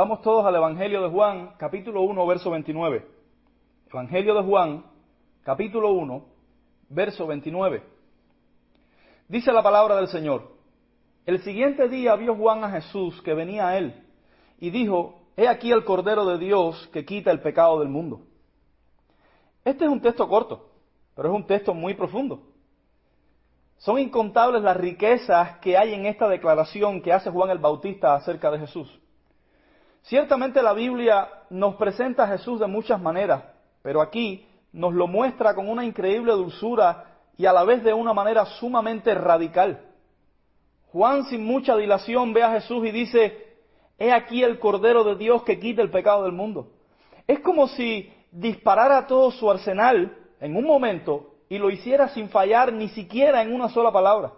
Vamos todos al Evangelio de Juan, capítulo 1, verso 29. Evangelio de Juan, capítulo 1, verso 29. Dice la palabra del Señor. El siguiente día vio Juan a Jesús que venía a él y dijo, He aquí el Cordero de Dios que quita el pecado del mundo. Este es un texto corto, pero es un texto muy profundo. Son incontables las riquezas que hay en esta declaración que hace Juan el Bautista acerca de Jesús. Ciertamente la Biblia nos presenta a Jesús de muchas maneras, pero aquí nos lo muestra con una increíble dulzura y a la vez de una manera sumamente radical. Juan sin mucha dilación ve a Jesús y dice, he aquí el Cordero de Dios que quita el pecado del mundo. Es como si disparara todo su arsenal en un momento y lo hiciera sin fallar ni siquiera en una sola palabra.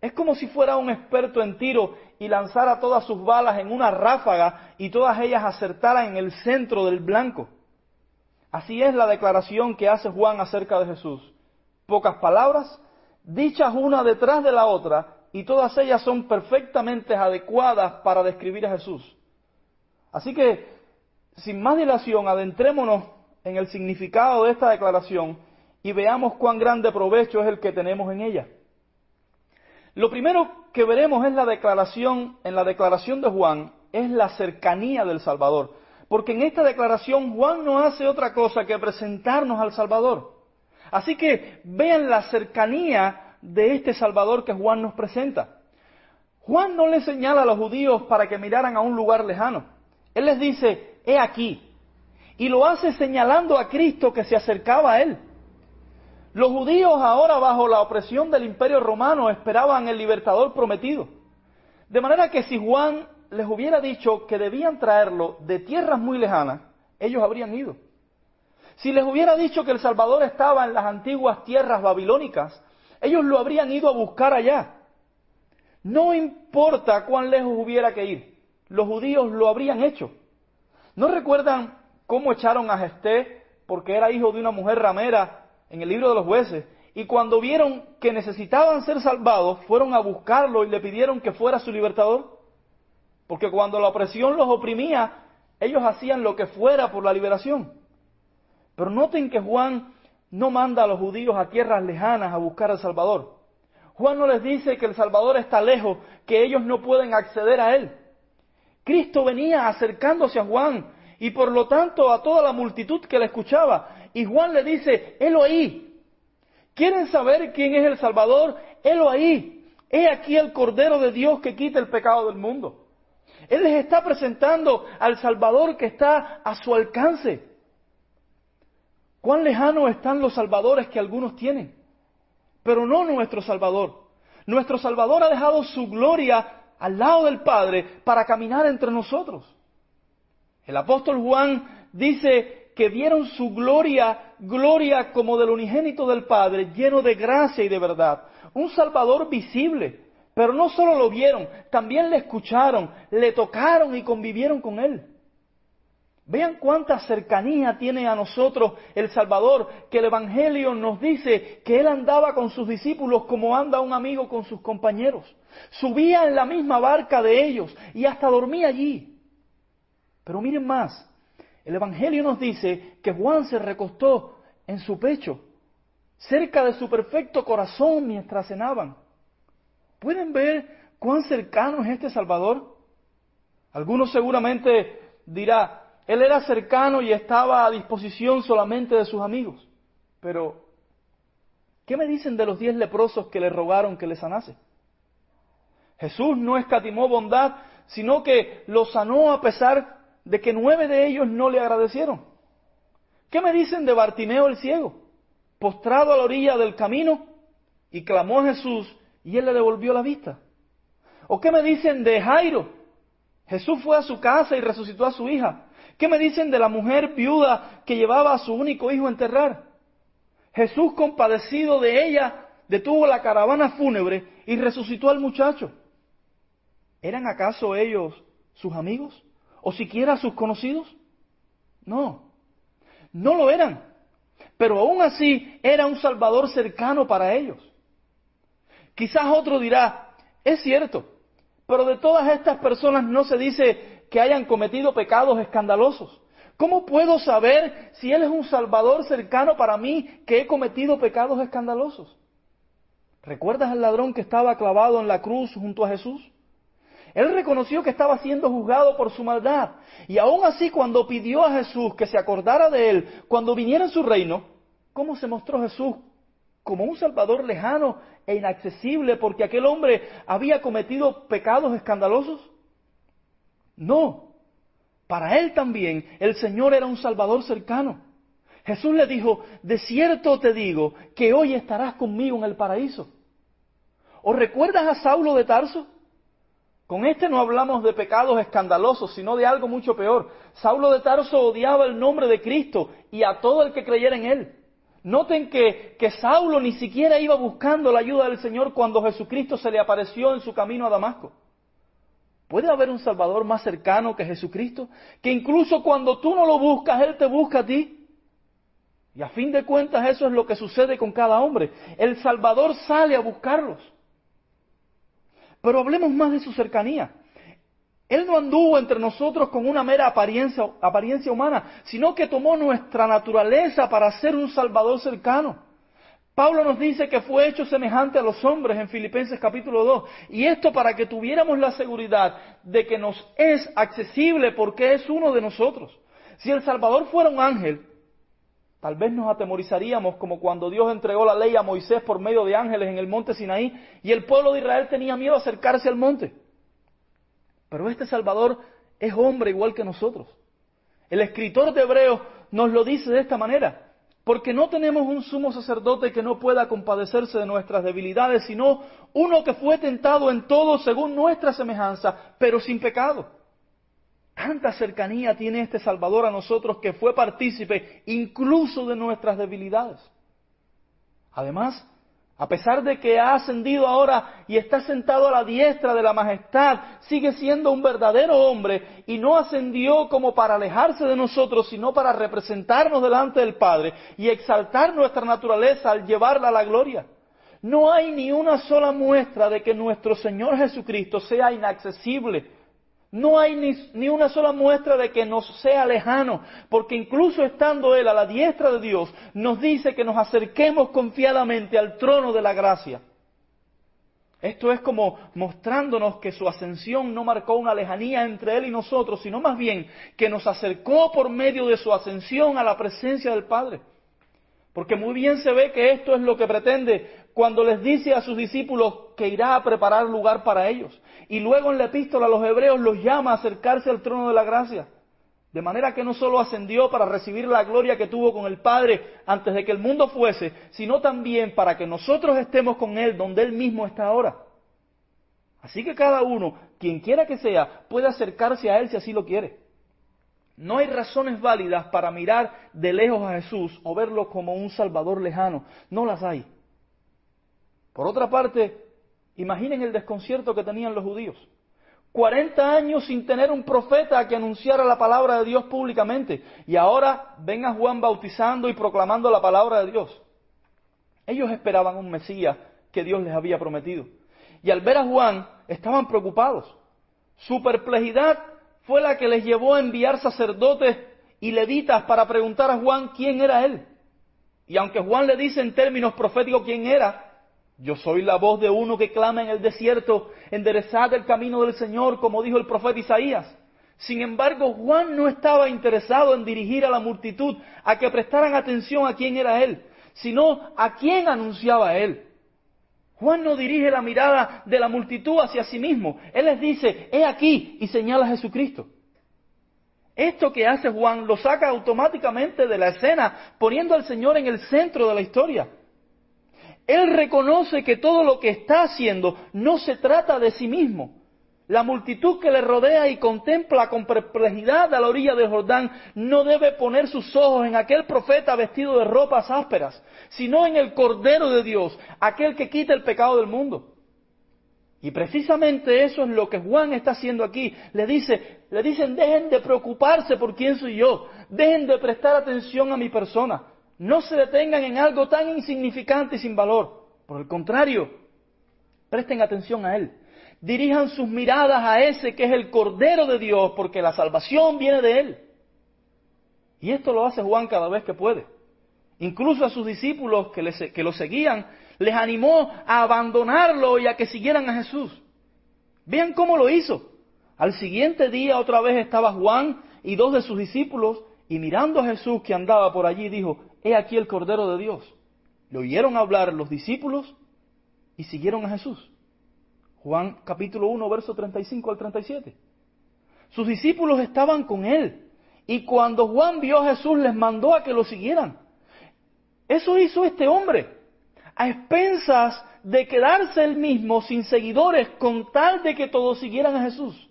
Es como si fuera un experto en tiro y lanzara todas sus balas en una ráfaga y todas ellas acertaran en el centro del blanco. Así es la declaración que hace Juan acerca de Jesús. Pocas palabras, dichas una detrás de la otra, y todas ellas son perfectamente adecuadas para describir a Jesús. Así que, sin más dilación, adentrémonos en el significado de esta declaración y veamos cuán grande provecho es el que tenemos en ella. Lo primero que veremos es la declaración, en la declaración de Juan, es la cercanía del Salvador. Porque en esta declaración Juan no hace otra cosa que presentarnos al Salvador. Así que vean la cercanía de este Salvador que Juan nos presenta. Juan no le señala a los judíos para que miraran a un lugar lejano. Él les dice, he aquí. Y lo hace señalando a Cristo que se acercaba a él. Los judíos ahora bajo la opresión del imperio romano esperaban el libertador prometido. De manera que si Juan les hubiera dicho que debían traerlo de tierras muy lejanas, ellos habrían ido. Si les hubiera dicho que el Salvador estaba en las antiguas tierras babilónicas, ellos lo habrían ido a buscar allá. No importa cuán lejos hubiera que ir, los judíos lo habrían hecho. ¿No recuerdan cómo echaron a Gesté porque era hijo de una mujer ramera en el libro de los jueces, y cuando vieron que necesitaban ser salvados, fueron a buscarlo y le pidieron que fuera su libertador. Porque cuando la opresión los oprimía, ellos hacían lo que fuera por la liberación. Pero noten que Juan no manda a los judíos a tierras lejanas a buscar al Salvador. Juan no les dice que el Salvador está lejos, que ellos no pueden acceder a él. Cristo venía acercándose a Juan y por lo tanto a toda la multitud que le escuchaba y Juan le dice, helo ahí. ¿Quieren saber quién es el Salvador? Helo ahí. He aquí el Cordero de Dios que quita el pecado del mundo. Él les está presentando al Salvador que está a su alcance. ¿Cuán lejanos están los salvadores que algunos tienen? Pero no nuestro Salvador. Nuestro Salvador ha dejado su gloria al lado del Padre para caminar entre nosotros. El apóstol Juan dice que vieron su gloria, gloria como del unigénito del Padre, lleno de gracia y de verdad. Un Salvador visible. Pero no solo lo vieron, también le escucharon, le tocaron y convivieron con Él. Vean cuánta cercanía tiene a nosotros el Salvador, que el Evangelio nos dice que Él andaba con sus discípulos como anda un amigo con sus compañeros. Subía en la misma barca de ellos y hasta dormía allí. Pero miren más, el Evangelio nos dice que Juan se recostó en su pecho, cerca de su perfecto corazón mientras cenaban. ¿Pueden ver cuán cercano es este Salvador? Algunos seguramente dirá, él era cercano y estaba a disposición solamente de sus amigos. Pero, ¿qué me dicen de los diez leprosos que le rogaron que le sanase? Jesús no escatimó bondad, sino que los sanó a pesar de que nueve de ellos no le agradecieron. ¿Qué me dicen de Bartimeo el ciego? Postrado a la orilla del camino y clamó a Jesús y él le devolvió la vista. ¿O qué me dicen de Jairo? Jesús fue a su casa y resucitó a su hija. ¿Qué me dicen de la mujer viuda que llevaba a su único hijo a enterrar? Jesús, compadecido de ella, detuvo la caravana fúnebre y resucitó al muchacho. ¿Eran acaso ellos sus amigos? O siquiera a sus conocidos? No, no lo eran. Pero aún así era un Salvador cercano para ellos. Quizás otro dirá, es cierto, Pero de todas estas personas no se dice que hayan cometido pecados escandalosos. ¿Cómo puedo saber si Él es un Salvador cercano para mí que he cometido pecados escandalosos? ¿Recuerdas al ladrón que estaba clavado en la cruz junto a Jesús? Él reconoció que estaba siendo juzgado por su maldad. Y aún así, cuando pidió a Jesús que se acordara de él, cuando viniera en su reino, ¿cómo se mostró Jesús? Como un Salvador lejano e inaccesible porque aquel hombre había cometido pecados escandalosos. No, para él también el Señor era un Salvador cercano. Jesús le dijo, de cierto te digo que hoy estarás conmigo en el paraíso. ¿O recuerdas a Saulo de Tarso? Con este no hablamos de pecados escandalosos, sino de algo mucho peor. Saulo de Tarso odiaba el nombre de Cristo y a todo el que creyera en él. Noten que, que Saulo ni siquiera iba buscando la ayuda del Señor cuando Jesucristo se le apareció en su camino a Damasco. ¿Puede haber un Salvador más cercano que Jesucristo? Que incluso cuando tú no lo buscas, Él te busca a ti. Y a fin de cuentas eso es lo que sucede con cada hombre. El Salvador sale a buscarlos. Pero hablemos más de su cercanía. Él no anduvo entre nosotros con una mera apariencia, apariencia humana, sino que tomó nuestra naturaleza para ser un Salvador cercano. Pablo nos dice que fue hecho semejante a los hombres en Filipenses capítulo 2. Y esto para que tuviéramos la seguridad de que nos es accesible porque es uno de nosotros. Si el Salvador fuera un ángel, Tal vez nos atemorizaríamos como cuando Dios entregó la ley a Moisés por medio de ángeles en el monte Sinaí y el pueblo de Israel tenía miedo a acercarse al monte. Pero este Salvador es hombre igual que nosotros. El escritor de Hebreos nos lo dice de esta manera, porque no tenemos un sumo sacerdote que no pueda compadecerse de nuestras debilidades, sino uno que fue tentado en todo según nuestra semejanza, pero sin pecado. Tanta cercanía tiene este Salvador a nosotros que fue partícipe incluso de nuestras debilidades. Además, a pesar de que ha ascendido ahora y está sentado a la diestra de la majestad, sigue siendo un verdadero hombre y no ascendió como para alejarse de nosotros, sino para representarnos delante del Padre y exaltar nuestra naturaleza al llevarla a la gloria. No hay ni una sola muestra de que nuestro Señor Jesucristo sea inaccesible no hay ni, una sola muestra de que nos sea lejano, porque incluso estando Él a la diestra de Dios, nos dice que nos acerquemos confiadamente al trono de la gracia. Esto es como mostrándonos que su ascensión no marcó una lejanía entre Él y nosotros, sino más bien que nos acercó por medio de su ascensión a la presencia del Padre. Porque muy bien se ve que esto es lo que pretende cuando les dice a sus discípulos que irá a preparar lugar para ellos. Y luego en la epístola a los hebreos los llama a acercarse al trono de la gracia. De manera que no solo ascendió para recibir la gloria que tuvo con el Padre antes de que el mundo fuese, sino también para que nosotros estemos con Él donde Él mismo está ahora. Así que cada uno, quien quiera que sea, puede acercarse a Él si así lo quiere. No hay razones válidas para mirar de lejos a Jesús o verlo como un Salvador lejano. No las hay. Por otra parte, imaginen el desconcierto que tenían los judíos. 40 años sin tener un profeta que anunciara la palabra de Dios públicamente. Y ahora ven a Juan bautizando y proclamando la palabra de Dios. Ellos esperaban un Mesías que Dios les había prometido. Y al ver a Juan estaban preocupados. Su perplejidad fue la que les llevó a enviar sacerdotes y levitas para preguntar a Juan quién era él. Y aunque Juan le dice en términos proféticos quién era, yo soy la voz de uno que clama en el desierto, enderezad el camino del Señor, como dijo el profeta Isaías. Sin embargo, Juan no estaba interesado en dirigir a la multitud a que prestaran atención a quién era él, sino a quién anunciaba él. Juan no dirige la mirada de la multitud hacia sí mismo. Él les dice, he aquí, y señala a Jesucristo. Esto que hace Juan lo saca automáticamente de la escena, poniendo al Señor en el centro de la historia. Él reconoce que todo lo que está haciendo no se trata de sí mismo. La multitud que le rodea y contempla con perplejidad a la orilla del Jordán no debe poner sus ojos en aquel profeta vestido de ropas ásperas, sino en el Cordero de Dios, aquel que quita el pecado del mundo. Y precisamente eso es lo que Juan está haciendo aquí. Le dice, le dicen, dejen de preocuparse por quién soy yo, dejen de prestar atención a mi persona. No se detengan en algo tan insignificante y sin valor. Por el contrario, presten atención a Él. Dirijan sus miradas a ese que es el Cordero de Dios, porque la salvación viene de Él. Y esto lo hace Juan cada vez que puede. Incluso a sus discípulos que, lo seguían, les animó a abandonarlo y a que siguieran a Jesús. Vean cómo lo hizo. Al siguiente día otra vez estaba Juan y dos de sus discípulos y mirando a Jesús que andaba por allí dijo, he aquí el Cordero de Dios. Le oyeron hablar los discípulos y siguieron a Jesús. Juan capítulo 1, verso 35 al 37. Sus discípulos estaban con él y cuando Juan vio a Jesús les mandó a que lo siguieran. Eso hizo este hombre, a expensas de quedarse él mismo sin seguidores con tal de que todos siguieran a Jesús.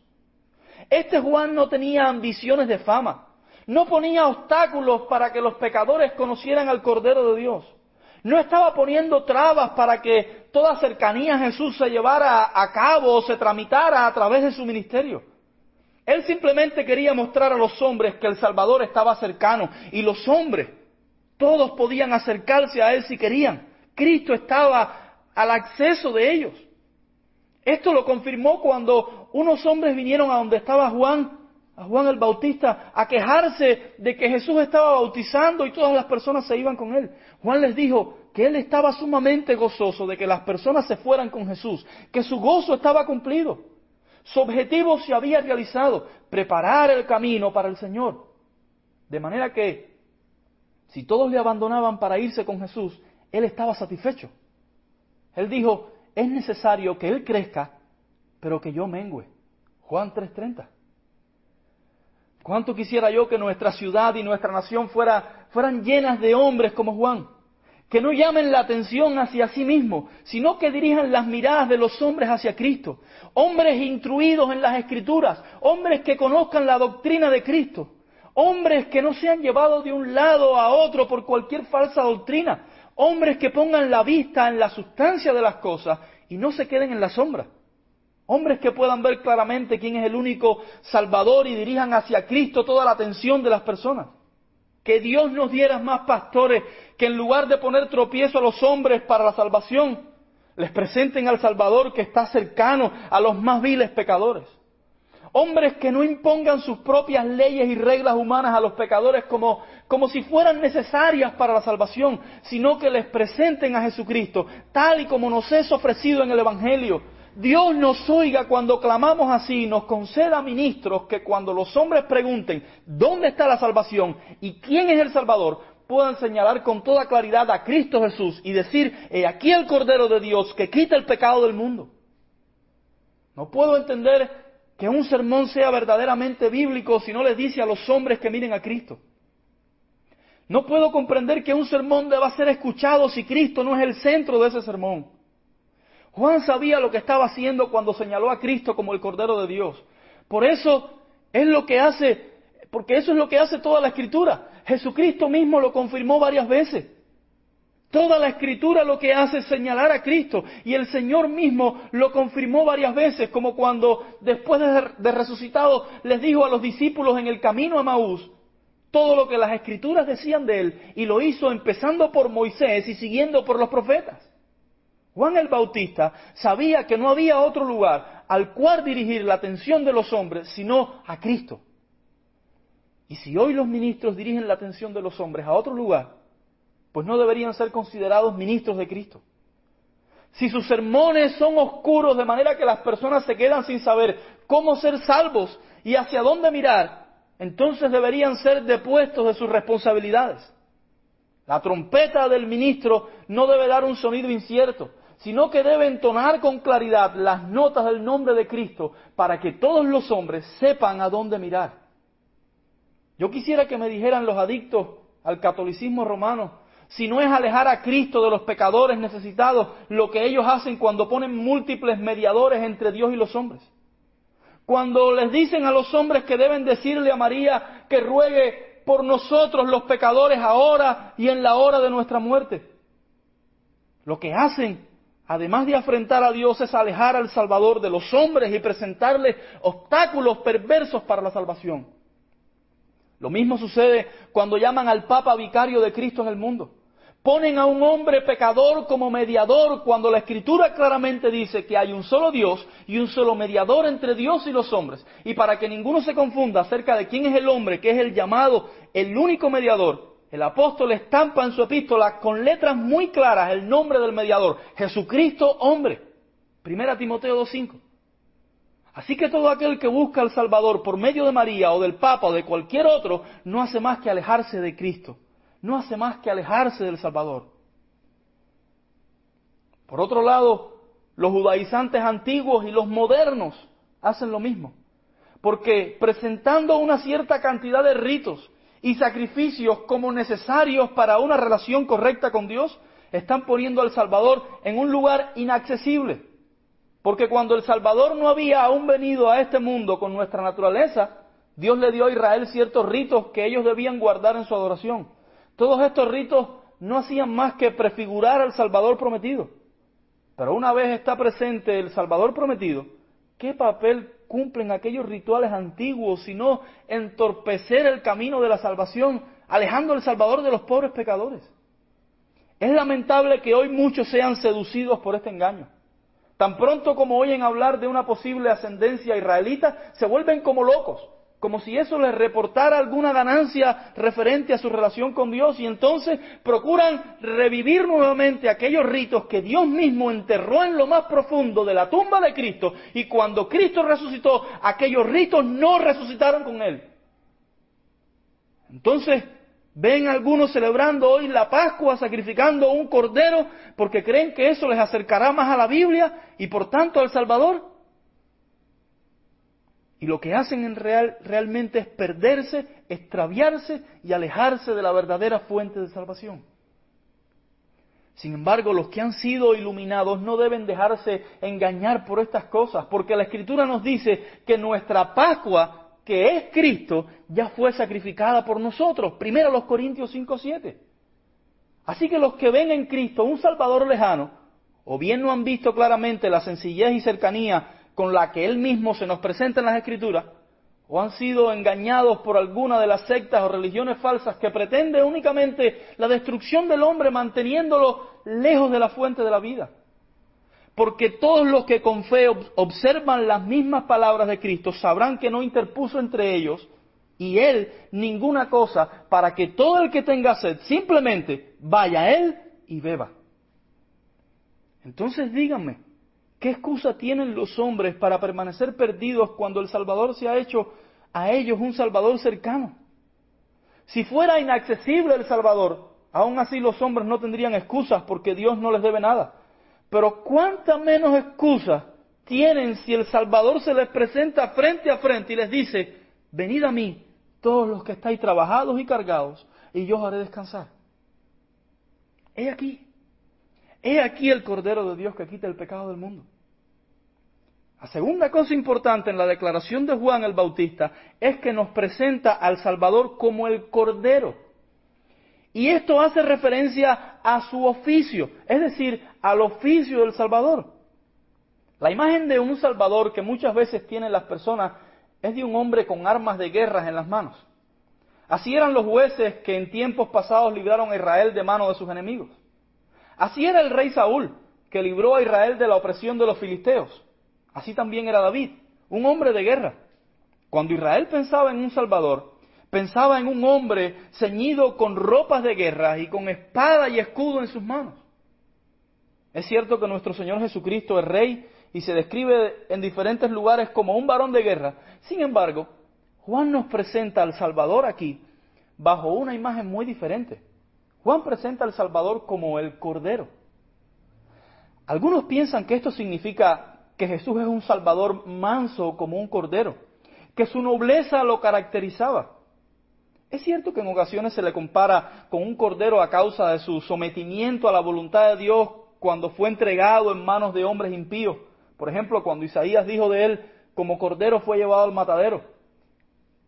Este Juan no tenía ambiciones de fama, no ponía obstáculos para que los pecadores conocieran al Cordero de Dios. No estaba poniendo trabas para que toda cercanía a Jesús se llevara a cabo o se tramitara a través de su ministerio. Él simplemente quería mostrar a los hombres que el Salvador estaba cercano y los hombres, todos podían acercarse a Él si querían. Cristo estaba al acceso de ellos. Esto lo confirmó cuando unos hombres vinieron a donde estaba Juan, a Juan el Bautista, a quejarse de que Jesús estaba bautizando y todas las personas se iban con él. Juan les dijo que él estaba sumamente gozoso de que las personas se fueran con Jesús, que su gozo estaba cumplido. Su objetivo se había realizado, preparar el camino para el Señor. De manera que, si todos le abandonaban para irse con Jesús, él estaba satisfecho. Él dijo, es necesario que Él crezca, pero que yo mengüe. Juan 3:30. ¿Cuánto quisiera yo que nuestra ciudad y nuestra nación fuera, fueran llenas de hombres como Juan? Que no llamen la atención hacia sí mismos, sino que dirijan las miradas de los hombres hacia Cristo. Hombres instruidos en las Escrituras, hombres que conozcan la doctrina de Cristo, hombres que no sean llevados de un lado a otro por cualquier falsa doctrina, Hombres que pongan la vista en la sustancia de las cosas y no se queden en la sombra. Hombres que puedan ver claramente quién es el único Salvador y dirijan hacia Cristo toda la atención de las personas. Que Dios nos diera más pastores que en lugar de poner tropiezo a los hombres para la salvación, les presenten al Salvador que está cercano a los más viles pecadores. Hombres que no impongan sus propias leyes y reglas humanas a los pecadores como, como si fueran necesarias para la salvación, sino que les presenten a Jesucristo tal y como nos es ofrecido en el Evangelio. Dios nos oiga cuando clamamos así y nos conceda ministros que cuando los hombres pregunten dónde está la salvación y quién es el Salvador, puedan señalar con toda claridad a Cristo Jesús y decir, aquí el Cordero de Dios que quita el pecado del mundo. No puedo entender que un sermón sea verdaderamente bíblico si no le dice a los hombres que miren a Cristo. No puedo comprender que un sermón deba ser escuchado si Cristo no es el centro de ese sermón. Juan sabía lo que estaba haciendo cuando señaló a Cristo como el Cordero de Dios. Por eso es lo que hace, porque eso es lo que hace toda la Escritura. Jesucristo mismo lo confirmó varias veces. Toda la escritura lo que hace es señalar a Cristo y el Señor mismo lo confirmó varias veces, como cuando después de, resucitado les dijo a los discípulos en el camino a Maús todo lo que las escrituras decían de él y lo hizo empezando por Moisés y siguiendo por los profetas. Juan el Bautista sabía que no había otro lugar al cual dirigir la atención de los hombres sino a Cristo. Y si hoy los ministros dirigen la atención de los hombres a otro lugar, pues no deberían ser considerados ministros de Cristo. Si sus sermones son oscuros de manera que las personas se quedan sin saber cómo ser salvos y hacia dónde mirar, entonces deberían ser depuestos de sus responsabilidades. La trompeta del ministro no debe dar un sonido incierto, sino que debe entonar con claridad las notas del nombre de Cristo para que todos los hombres sepan a dónde mirar. Yo quisiera que me dijeran los adictos al catolicismo romano si no es alejar a Cristo de los pecadores necesitados, lo que ellos hacen cuando ponen múltiples mediadores entre Dios y los hombres. Cuando les dicen a los hombres que deben decirle a María que ruegue por nosotros los pecadores ahora y en la hora de nuestra muerte. Lo que hacen, además de afrentar a Dios, es alejar al Salvador de los hombres y presentarles obstáculos perversos para la salvación. Lo mismo sucede cuando llaman al Papa vicario de Cristo en el mundo. Ponen a un hombre pecador como mediador cuando la escritura claramente dice que hay un solo Dios y un solo mediador entre Dios y los hombres. Y para que ninguno se confunda acerca de quién es el hombre, que es el llamado, el único mediador, el apóstol estampa en su epístola con letras muy claras el nombre del mediador, Jesucristo hombre. Primera Timoteo 2.5. Así que todo aquel que busca al Salvador por medio de María o del Papa o de cualquier otro, no hace más que alejarse de Cristo no hace más que alejarse del Salvador. Por otro lado, los judaizantes antiguos y los modernos hacen lo mismo, porque presentando una cierta cantidad de ritos y sacrificios como necesarios para una relación correcta con Dios, están poniendo al Salvador en un lugar inaccesible. Porque cuando el Salvador no había aún venido a este mundo con nuestra naturaleza, Dios le dio a Israel ciertos ritos que ellos debían guardar en su adoración. Todos estos ritos no hacían más que prefigurar al Salvador prometido. Pero una vez está presente el Salvador prometido, ¿qué papel cumplen aquellos rituales antiguos sino entorpecer el camino de la salvación, alejando al Salvador de los pobres pecadores? Es lamentable que hoy muchos sean seducidos por este engaño. Tan pronto como oyen hablar de una posible ascendencia israelita, se vuelven como locos como si eso les reportara alguna ganancia referente a su relación con Dios y entonces procuran revivir nuevamente aquellos ritos que Dios mismo enterró en lo más profundo de la tumba de Cristo y cuando Cristo resucitó, aquellos ritos no resucitaron con Él. Entonces, ven algunos celebrando hoy la Pascua, sacrificando un cordero, porque creen que eso les acercará más a la Biblia y por tanto al Salvador. Y lo que hacen en real, realmente es perderse, extraviarse y alejarse de la verdadera fuente de salvación. Sin embargo, los que han sido iluminados no deben dejarse engañar por estas cosas, porque la Escritura nos dice que nuestra Pascua, que es Cristo, ya fue sacrificada por nosotros. Primero los Corintios 5.7. Así que los que ven en Cristo un Salvador lejano, o bien no han visto claramente la sencillez y cercanía con la que Él mismo se nos presenta en las Escrituras, o han sido engañados por alguna de las sectas o religiones falsas que pretende únicamente la destrucción del hombre manteniéndolo lejos de la fuente de la vida. Porque todos los que con fe observan las mismas palabras de Cristo sabrán que no interpuso entre ellos y Él ninguna cosa para que todo el que tenga sed simplemente vaya a Él y beba. Entonces díganme, ¿Qué excusa tienen los hombres para permanecer perdidos cuando el Salvador se ha hecho a ellos un Salvador cercano? Si fuera inaccesible el Salvador, aún así los hombres no tendrían excusas porque Dios no les debe nada. Pero cuánta menos excusas tienen si el Salvador se les presenta frente a frente y les dice, venid a mí, todos los que estáis trabajados y cargados, y yo os haré descansar. He aquí, he aquí el Cordero de Dios que quita el pecado del mundo. La segunda cosa importante en la declaración de Juan el Bautista es que nos presenta al Salvador como el Cordero. Y esto hace referencia a su oficio, es decir, al oficio del Salvador. La imagen de un Salvador que muchas veces tienen las personas es de un hombre con armas de guerra en las manos. Así eran los jueces que en tiempos pasados libraron a Israel de mano de sus enemigos. Así era el rey Saúl, que libró a Israel de la opresión de los filisteos. Así también era David, un hombre de guerra. Cuando Israel pensaba en un Salvador, pensaba en un hombre ceñido con ropas de guerra y con espada y escudo en sus manos. Es cierto que nuestro Señor Jesucristo es rey y se describe en diferentes lugares como un varón de guerra. Sin embargo, Juan nos presenta al Salvador aquí bajo una imagen muy diferente. Juan presenta al Salvador como el Cordero. Algunos piensan que esto significa que Jesús es un Salvador manso como un cordero, que su nobleza lo caracterizaba. Es cierto que en ocasiones se le compara con un cordero a causa de su sometimiento a la voluntad de Dios cuando fue entregado en manos de hombres impíos. Por ejemplo, cuando Isaías dijo de él, como cordero fue llevado al matadero.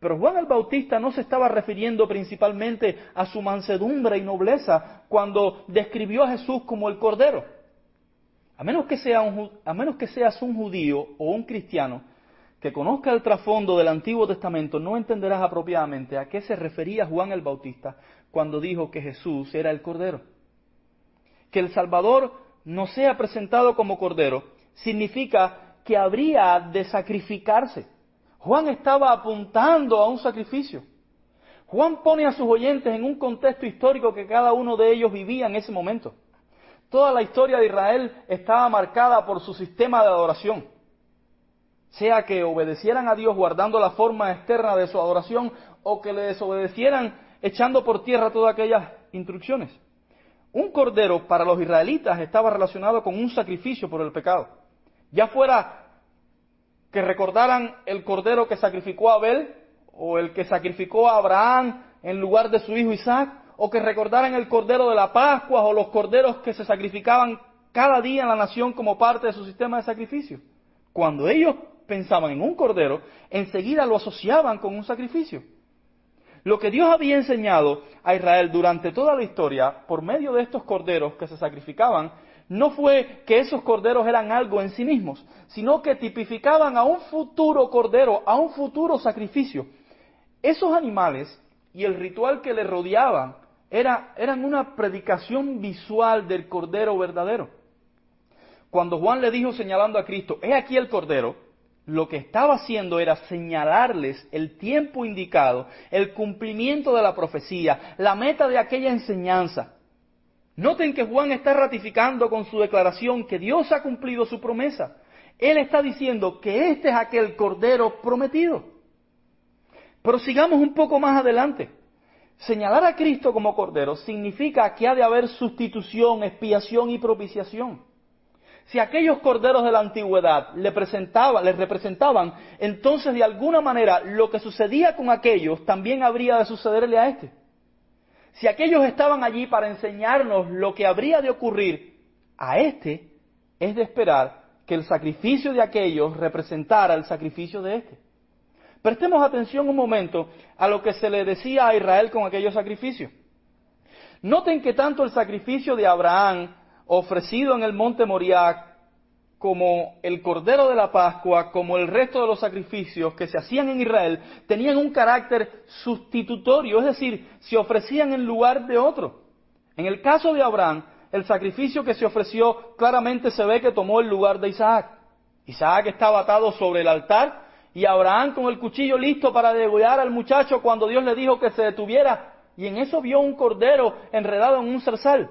Pero Juan el Bautista no se estaba refiriendo principalmente a su mansedumbre y nobleza cuando describió a Jesús como el cordero. A menos, que a menos que seas un judío o un cristiano que conozca el trasfondo del Antiguo Testamento, no entenderás apropiadamente a qué se refería Juan el Bautista cuando dijo que Jesús era el Cordero. que el Salvador no sea presentado como cordero significa que habría de sacrificarse. Juan estaba apuntando a un sacrificio. Juan pone a sus oyentes en un contexto histórico que cada uno de ellos vivía en ese momento. Toda la historia de Israel estaba marcada por su sistema de adoración. Sea que obedecieran a Dios guardando la forma externa de su adoración o que le desobedecieran echando por tierra todas aquellas instrucciones. Un cordero para los israelitas estaba relacionado con un sacrificio por el pecado. Ya fuera que recordaran el cordero que sacrificó a Abel o el que sacrificó a Abraham en lugar de su hijo Isaac, o que recordaran el cordero de la Pascua o los corderos que se sacrificaban cada día en la nación como parte de su sistema de sacrificio. Cuando ellos pensaban en un cordero, enseguida lo asociaban con un sacrificio. Lo que Dios había enseñado a Israel durante toda la historia, por medio de estos corderos que se sacrificaban, no fue que esos corderos eran algo en sí mismos, sino que tipificaban a un futuro cordero, a un futuro sacrificio. Esos animales y el ritual que le rodeaban era, eran una predicación visual del cordero verdadero. Cuando Juan le dijo señalando a Cristo, he aquí el cordero, lo que estaba haciendo era señalarles el tiempo indicado, el cumplimiento de la profecía, la meta de aquella enseñanza. Noten que Juan está ratificando con su declaración que Dios ha cumplido su promesa. Él está diciendo que este es aquel cordero prometido. Pero sigamos un poco más adelante. Señalar a Cristo como cordero significa que ha de haber sustitución, expiación y propiciación. Si aquellos corderos de la antigüedad le, presentaban, les representaban, entonces de alguna manera lo que sucedía con aquellos también habría de sucederle a este. Si aquellos estaban allí para enseñarnos lo que habría de ocurrir a este, es de esperar que el sacrificio de aquellos representara el sacrificio de este. Prestemos atención un momento a lo que se le decía a Israel con aquellos sacrificios. Noten que tanto el sacrificio de Abraham ofrecido en el monte Moriah, como el Cordero de la Pascua, como el resto de los sacrificios que se hacían en Israel, tenían un carácter sustitutorio, es decir, se ofrecían en lugar de otro. En el caso de Abraham, el sacrificio que se ofreció claramente se ve que tomó el lugar de Isaac. Isaac estaba atado sobre el altar y Abraham con el cuchillo listo para degollar al muchacho cuando Dios le dijo que se detuviera y en eso vio un cordero enredado en un zarzal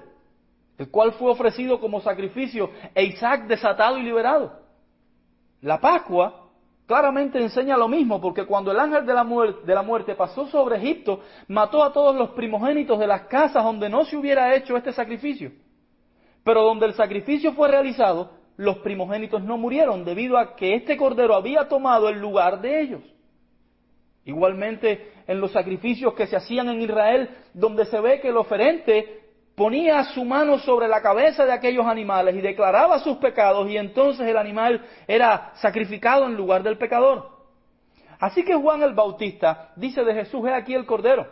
el cual fue ofrecido como sacrificio, e Isaac desatado y liberado. La Pascua claramente enseña lo mismo, porque cuando el ángel de la, muerte, de la muerte pasó sobre Egipto, mató a todos los primogénitos de las casas donde no se hubiera hecho este sacrificio. Pero donde el sacrificio fue realizado, los primogénitos no murieron debido a que este cordero había tomado el lugar de ellos. Igualmente en los sacrificios que se hacían en Israel, donde se ve que el oferente ponía su mano sobre la cabeza de aquellos animales y declaraba sus pecados y entonces el animal era sacrificado en lugar del pecador. Así que Juan el Bautista dice de Jesús, he aquí el Cordero.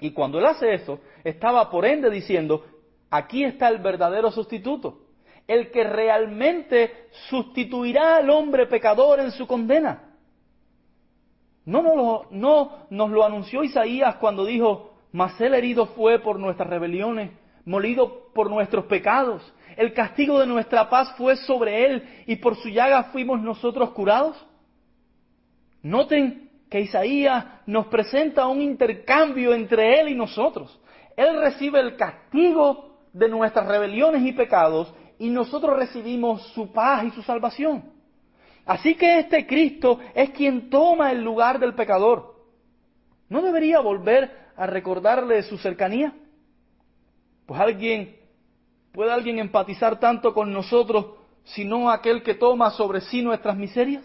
Y cuando él hace eso, estaba por ende diciendo, aquí está el verdadero sustituto, el que realmente sustituirá al hombre pecador en su condena. No no nos lo anunció Isaías cuando dijo, mas él herido fue por nuestras rebeliones, molido por nuestros pecados. El castigo de nuestra paz fue sobre él y por su llaga fuimos nosotros curados. Noten que Isaías nos presenta un intercambio entre él y nosotros. Él recibe el castigo de nuestras rebeliones y pecados y nosotros recibimos su paz y su salvación. Así que este Cristo es quien toma el lugar del pecador. ¿No debería volver a recordarle su cercanía? Pues alguien, ¿puede alguien empatizar tanto con nosotros sino aquel que toma sobre sí nuestras miserias?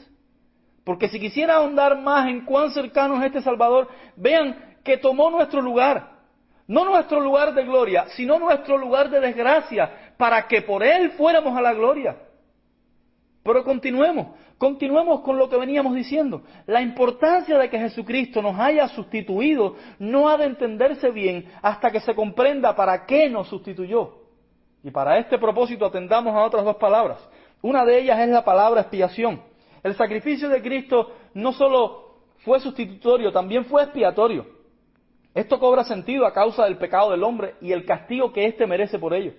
Porque si quisiera ahondar más en cuán cercano es este Salvador, vean que tomó nuestro lugar. No nuestro lugar de gloria, sino nuestro lugar de desgracia, para que por Él fuéramos a la gloria. Pero continuemos, continuemos con lo que veníamos diciendo. La importancia de que Jesucristo nos haya sustituido no ha de entenderse bien hasta que se comprenda para qué nos sustituyó. Y para este propósito atendamos a otras dos palabras. Una de ellas es la palabra expiación. El sacrificio de Cristo no solo fue sustitutorio, también fue expiatorio. Esto cobra sentido a causa del pecado del hombre y el castigo que éste merece por ello.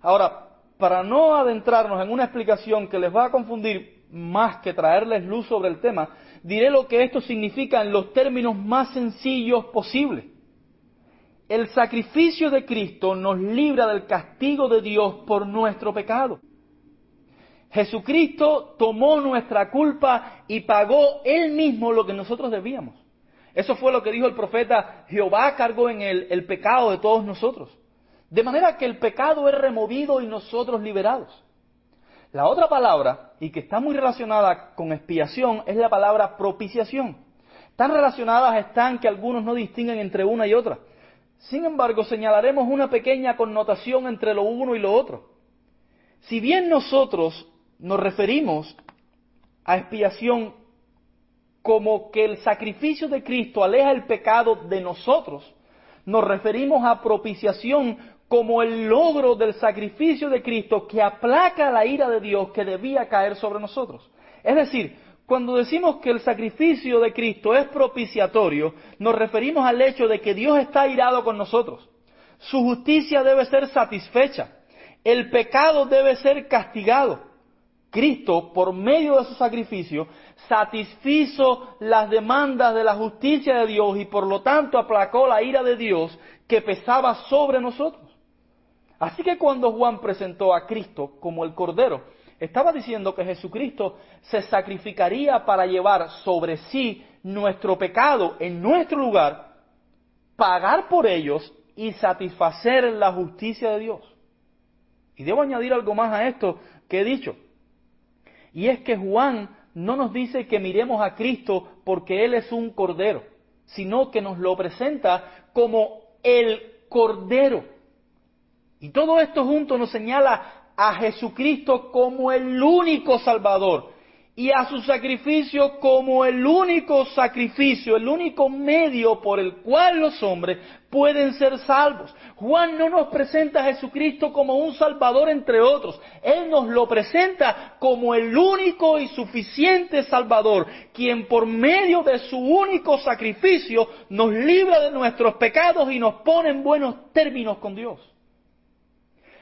Ahora, para no adentrarnos en una explicación que les va a confundir más que traerles luz sobre el tema, diré lo que esto significa en los términos más sencillos posibles. El sacrificio de Cristo nos libra del castigo de Dios por nuestro pecado. Jesucristo tomó nuestra culpa y pagó él mismo lo que nosotros debíamos. Eso fue lo que dijo el profeta, Jehová cargó en él el pecado de todos nosotros. De manera que el pecado es removido y nosotros liberados. La otra palabra, y que está muy relacionada con expiación, es la palabra propiciación. Tan relacionadas están que algunos no distinguen entre una y otra. Sin embargo, señalaremos una pequeña connotación entre lo uno y lo otro. Si bien nosotros nos referimos a expiación como que el sacrificio de Cristo aleja el pecado de nosotros, nos referimos a propiciación como el logro del sacrificio de Cristo que aplaca la ira de Dios que debía caer sobre nosotros. Es decir, cuando decimos que el sacrificio de Cristo es propiciatorio, nos referimos al hecho de que Dios está irado con nosotros. Su justicia debe ser satisfecha. El pecado debe ser castigado. Cristo, por medio de su sacrificio, satisfizo las demandas de la justicia de Dios y por lo tanto aplacó la ira de Dios que pesaba sobre nosotros. Así que cuando Juan presentó a Cristo como el Cordero, estaba diciendo que Jesucristo se sacrificaría para llevar sobre sí nuestro pecado en nuestro lugar, pagar por ellos y satisfacer la justicia de Dios. Y debo añadir algo más a esto que he dicho. Y es que Juan no nos dice que miremos a Cristo porque Él es un cordero, sino que nos lo presenta como el cordero. Y todo esto junto nos señala a Jesucristo como el único Salvador y a su sacrificio como el único sacrificio, el único medio por el cual los hombres pueden ser salvos. Juan no nos presenta a Jesucristo como un Salvador entre otros, Él nos lo presenta como el único y suficiente Salvador, quien por medio de su único sacrificio nos libra de nuestros pecados y nos pone en buenos términos con Dios.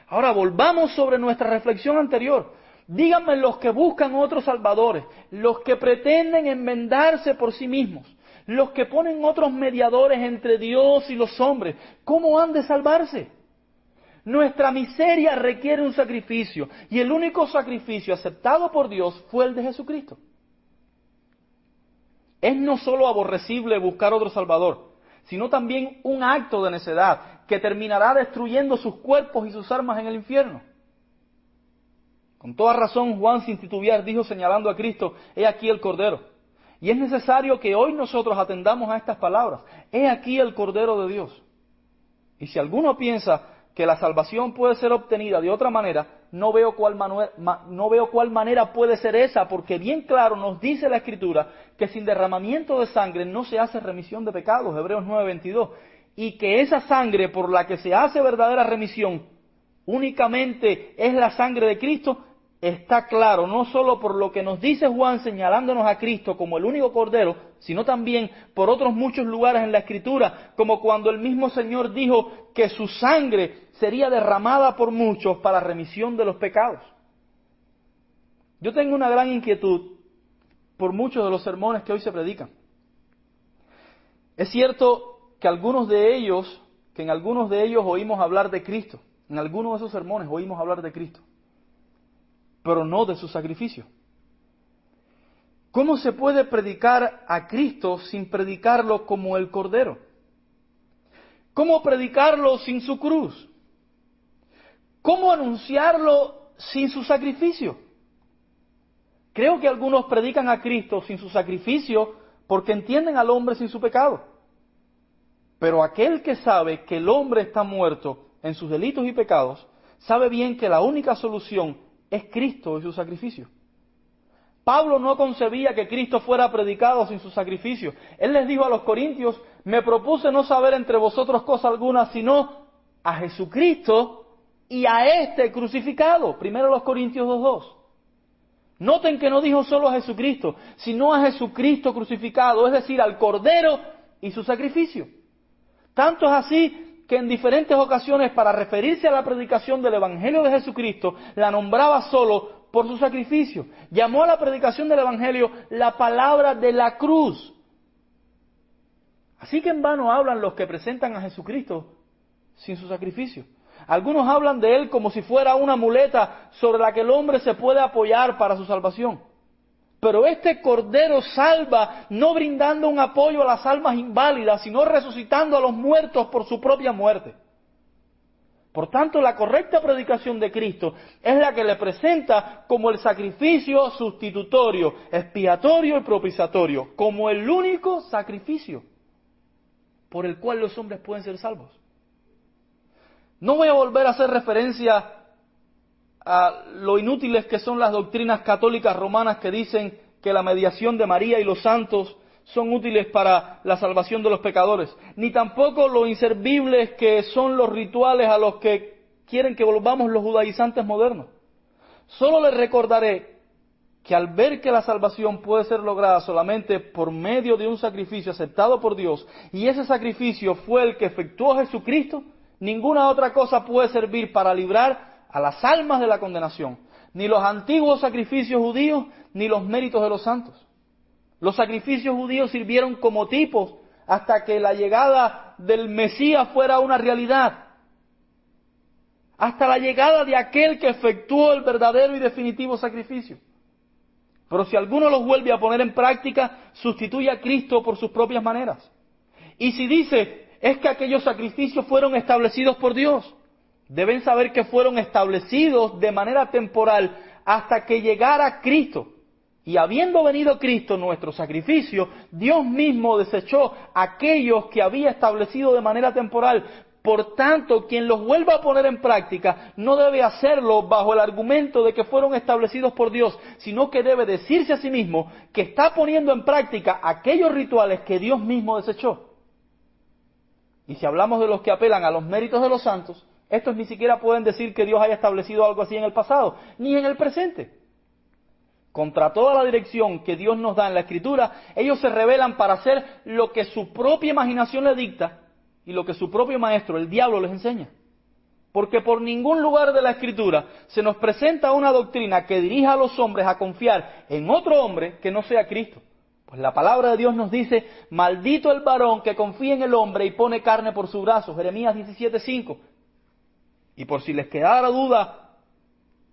Ahora volvamos sobre nuestra reflexión anterior. Díganme los que buscan otros salvadores, los que pretenden enmendarse por sí mismos, los que ponen otros mediadores entre Dios y los hombres, ¿cómo han de salvarse? Nuestra miseria requiere un sacrificio y el único sacrificio aceptado por Dios fue el de Jesucristo. Es no solo aborrecible buscar otro Salvador, sino también un acto de necedad que terminará destruyendo sus cuerpos y sus armas en el infierno. Con toda razón, Juan sin titubear dijo señalando a Cristo, he aquí el Cordero. Y es necesario que hoy nosotros atendamos a estas palabras, he aquí el Cordero de Dios. Y si alguno piensa que la salvación puede ser obtenida de otra manera, no veo, cuál no veo cuál manera puede ser esa, porque bien claro nos dice la Escritura que sin derramamiento de sangre no se hace remisión de pecados, Hebreos 9:22 y que esa sangre por la que se hace verdadera remisión únicamente es la sangre de Cristo, está claro, no solo por lo que nos dice Juan señalándonos a Cristo como el único Cordero, sino también por otros muchos lugares en la Escritura, como cuando el mismo Señor dijo que su sangre sería derramada por muchos para remisión de los pecados. Yo tengo una gran inquietud por muchos de los sermones que hoy se predican. Es cierto que algunos de ellos, que en algunos de ellos oímos hablar de Cristo, en algunos de esos sermones oímos hablar de Cristo, pero no de su sacrificio. ¿Cómo se puede predicar a Cristo sin predicarlo como el Cordero? ¿Cómo predicarlo sin su cruz? ¿Cómo anunciarlo sin su sacrificio? Creo que algunos predican a Cristo sin su sacrificio porque entienden al hombre sin su pecado. Pero aquel que sabe que el hombre está muerto en sus delitos y pecados, sabe bien que la única solución es Cristo y su sacrificio. Pablo no concebía que Cristo fuera predicado sin su sacrificio. Él les dijo a los corintios, me propuse no saber entre vosotros cosa alguna, sino a Jesucristo y a este crucificado. Primero los Corintios 2.2. Noten que no dijo solo a Jesucristo, sino a Jesucristo crucificado, es decir, al Cordero y su sacrificio. Tanto es así que en diferentes ocasiones para referirse a la predicación del Evangelio de Jesucristo la nombraba solo por su sacrificio. Llamó a la predicación del Evangelio la palabra de la cruz. Así que en vano hablan los que presentan a Jesucristo sin su sacrificio. Algunos hablan de Él como si fuera una muleta sobre la que el hombre se puede apoyar para su salvación. Pero este Cordero salva no brindando un apoyo a las almas inválidas, sino resucitando a los muertos por su propia muerte. Por tanto, la correcta predicación de Cristo es la que le presenta como el sacrificio sustitutorio, expiatorio y propiciatorio, como el único sacrificio por el cual los hombres pueden ser salvos. No voy a volver a hacer referencia a lo inútiles que son las doctrinas católicas romanas que dicen que la mediación de María y los santos son útiles para la salvación de los pecadores, ni tampoco lo inservibles que son los rituales a los que quieren que volvamos los judaizantes modernos. Solo les recordaré que al ver que la salvación puede ser lograda solamente por medio de un sacrificio aceptado por Dios, y ese sacrificio fue el que efectuó Jesucristo, ninguna otra cosa puede servir para librar a las almas de la condenación, ni los antiguos sacrificios judíos, ni los méritos de los santos. Los sacrificios judíos sirvieron como tipos hasta que la llegada del Mesías fuera una realidad. Hasta la llegada de aquel que efectuó el verdadero y definitivo sacrificio. Pero si alguno los vuelve a poner en práctica, sustituye a Cristo por sus propias maneras. Y si dice, es que aquellos sacrificios fueron establecidos por Dios, deben saber que fueron establecidos de manera temporal hasta que llegara Cristo. Y habiendo venido Cristo, nuestro sacrificio, Dios mismo desechó aquellos que había establecido de manera temporal. Por tanto, quien los vuelva a poner en práctica no debe hacerlo bajo el argumento de que fueron establecidos por Dios, sino que debe decirse a sí mismo que está poniendo en práctica aquellos rituales que Dios mismo desechó. Y si hablamos de los que apelan a los méritos de los santos, estos ni siquiera pueden decir que Dios haya establecido algo así en el pasado, ni en el presente. Contra toda la dirección que Dios nos da en la Escritura, ellos se rebelan para hacer lo que su propia imaginación le dicta y lo que su propio maestro, el diablo, les enseña. Porque por ningún lugar de la Escritura se nos presenta una doctrina que dirija a los hombres a confiar en otro hombre que no sea Cristo. Pues la palabra de Dios nos dice, maldito el varón que confía en el hombre y pone carne por su brazo. Jeremías 17:5. Y por si les quedara duda,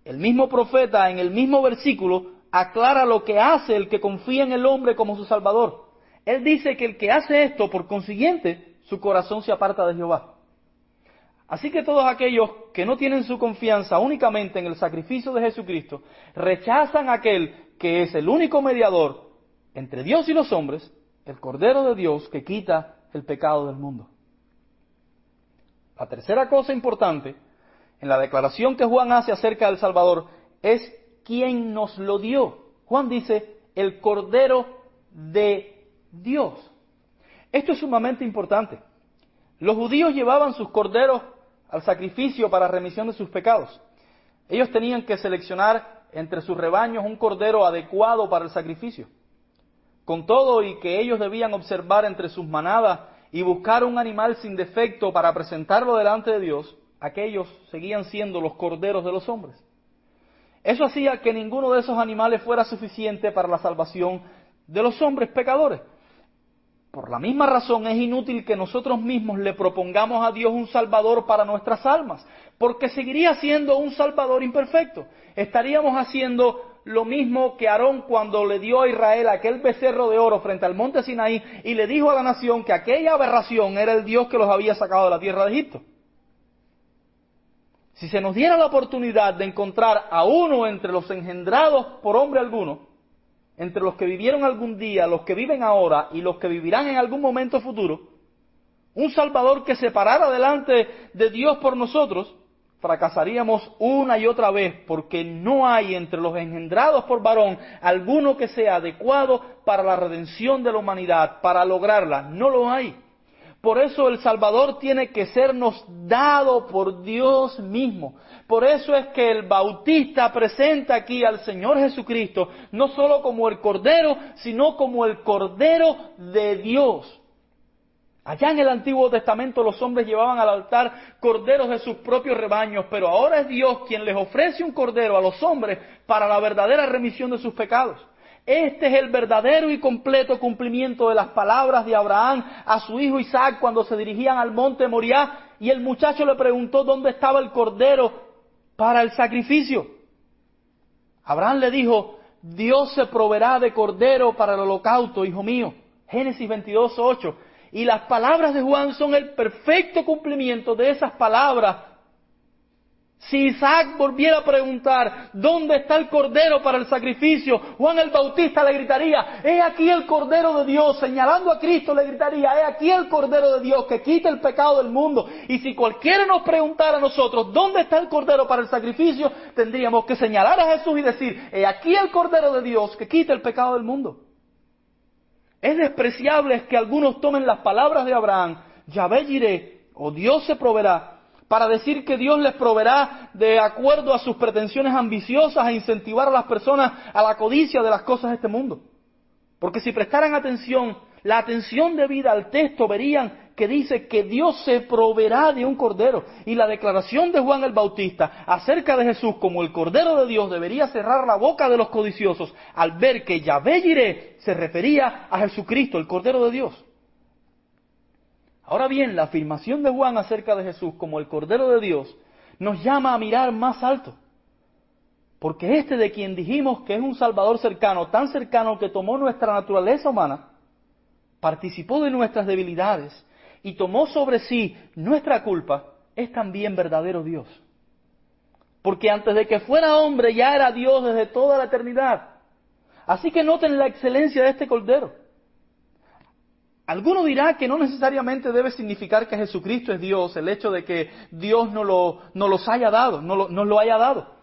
el mismo profeta en el mismo versículo aclara lo que hace el que confía en el hombre como su Salvador. Él dice que el que hace esto, por consiguiente, su corazón se aparta de Jehová. Así que todos aquellos que no tienen su confianza únicamente en el sacrificio de Jesucristo, rechazan a aquel que es el único mediador entre Dios y los hombres, el Cordero de Dios que quita el pecado del mundo. La tercera cosa importante en la declaración que Juan hace acerca del Salvador es quien nos lo dio. Juan dice, el Cordero de Dios. Esto es sumamente importante. Los judíos llevaban sus corderos al sacrificio para remisión de sus pecados. Ellos tenían que seleccionar entre sus rebaños un cordero adecuado para el sacrificio. Con todo y que ellos debían observar entre sus manadas y buscar un animal sin defecto para presentarlo delante de Dios, aquellos seguían siendo los corderos de los hombres. Eso hacía que ninguno de esos animales fuera suficiente para la salvación de los hombres pecadores. Por la misma razón es inútil que nosotros mismos le propongamos a Dios un Salvador para nuestras almas, porque seguiría siendo un Salvador imperfecto. Estaríamos haciendo lo mismo que Aarón cuando le dio a Israel aquel becerro de oro frente al monte Sinaí y le dijo a la nación que aquella aberración era el Dios que los había sacado de la tierra de Egipto. Si se nos diera la oportunidad de encontrar a uno entre los engendrados por hombre alguno, entre los que vivieron algún día, los que viven ahora y los que vivirán en algún momento futuro, un Salvador que se parara delante de Dios por nosotros, fracasaríamos una y otra vez porque no hay entre los engendrados por varón alguno que sea adecuado para la redención de la humanidad, para lograrla. No lo hay. Por eso el Salvador tiene que sernos dado por Dios mismo. Por eso es que el Bautista presenta aquí al Señor Jesucristo no solo como el Cordero, sino como el Cordero de Dios. Allá en el Antiguo Testamento los hombres llevaban al altar corderos de sus propios rebaños, pero ahora es Dios quien les ofrece un cordero a los hombres para la verdadera remisión de sus pecados. Este es el verdadero y completo cumplimiento de las palabras de Abraham a su hijo Isaac cuando se dirigían al monte Moriah y el muchacho le preguntó dónde estaba el cordero para el sacrificio. Abraham le dijo, Dios se proveerá de cordero para el holocausto, hijo mío. Génesis 22, 8. Y las palabras de Juan son el perfecto cumplimiento de esas palabras si Isaac volviera a preguntar, ¿dónde está el cordero para el sacrificio? Juan el Bautista le gritaría, he aquí el cordero de Dios, señalando a Cristo le gritaría, he aquí el cordero de Dios que quita el pecado del mundo. Y si cualquiera nos preguntara a nosotros, ¿dónde está el cordero para el sacrificio? Tendríamos que señalar a Jesús y decir, he aquí el cordero de Dios que quita el pecado del mundo. Es despreciable que algunos tomen las palabras de Abraham, Yahvé iré, o Dios se proveerá, para decir que Dios les proveerá de acuerdo a sus pretensiones ambiciosas e incentivar a las personas a la codicia de las cosas de este mundo. Porque si prestaran atención, la atención debida al texto, verían que dice que Dios se proveerá de un cordero. Y la declaración de Juan el Bautista acerca de Jesús como el cordero de Dios debería cerrar la boca de los codiciosos al ver que Yahvé Jireh se refería a Jesucristo, el cordero de Dios. Ahora bien, la afirmación de Juan acerca de Jesús como el Cordero de Dios nos llama a mirar más alto. Porque este de quien dijimos que es un Salvador cercano, tan cercano que tomó nuestra naturaleza humana, participó de nuestras debilidades y tomó sobre sí nuestra culpa, es también verdadero Dios. Porque antes de que fuera hombre ya era Dios desde toda la eternidad. Así que noten la excelencia de este Cordero. Alguno dirá que no necesariamente debe significar que Jesucristo es Dios el hecho de que Dios no, lo, los haya dado, no lo, lo haya dado.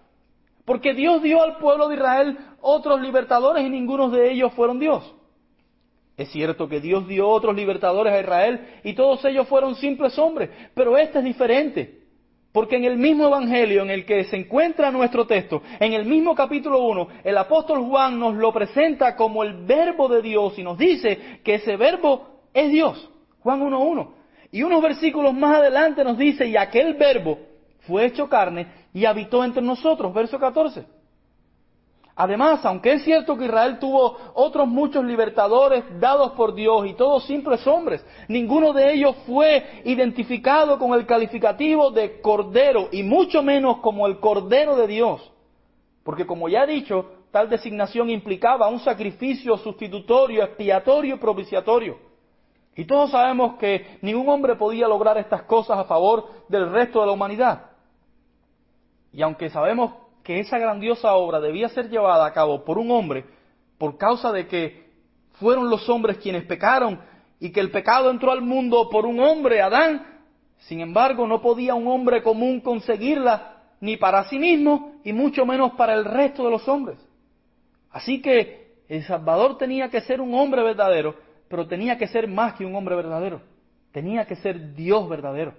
Porque Dios dio al pueblo de Israel otros libertadores y ninguno de ellos fueron Dios. Es cierto que Dios dio otros libertadores a Israel y todos ellos fueron simples hombres, pero este es diferente. Porque en el mismo Evangelio en el que se encuentra nuestro texto, en el mismo capítulo 1, el apóstol Juan nos lo presenta como el verbo de Dios y nos dice que ese verbo es Dios. Juan 1.1. Y unos versículos más adelante nos dice, y aquel verbo fue hecho carne y habitó entre nosotros, verso 14. Además, aunque es cierto que Israel tuvo otros muchos libertadores dados por Dios y todos simples hombres, ninguno de ellos fue identificado con el calificativo de cordero y mucho menos como el cordero de Dios. Porque como ya he dicho, tal designación implicaba un sacrificio sustitutorio, expiatorio y propiciatorio. Y todos sabemos que ningún hombre podía lograr estas cosas a favor del resto de la humanidad. Y aunque sabemos que esa grandiosa obra debía ser llevada a cabo por un hombre, por causa de que fueron los hombres quienes pecaron y que el pecado entró al mundo por un hombre, Adán, sin embargo no podía un hombre común conseguirla ni para sí mismo y mucho menos para el resto de los hombres. Así que el Salvador tenía que ser un hombre verdadero pero tenía que ser más que un hombre verdadero, tenía que ser Dios verdadero.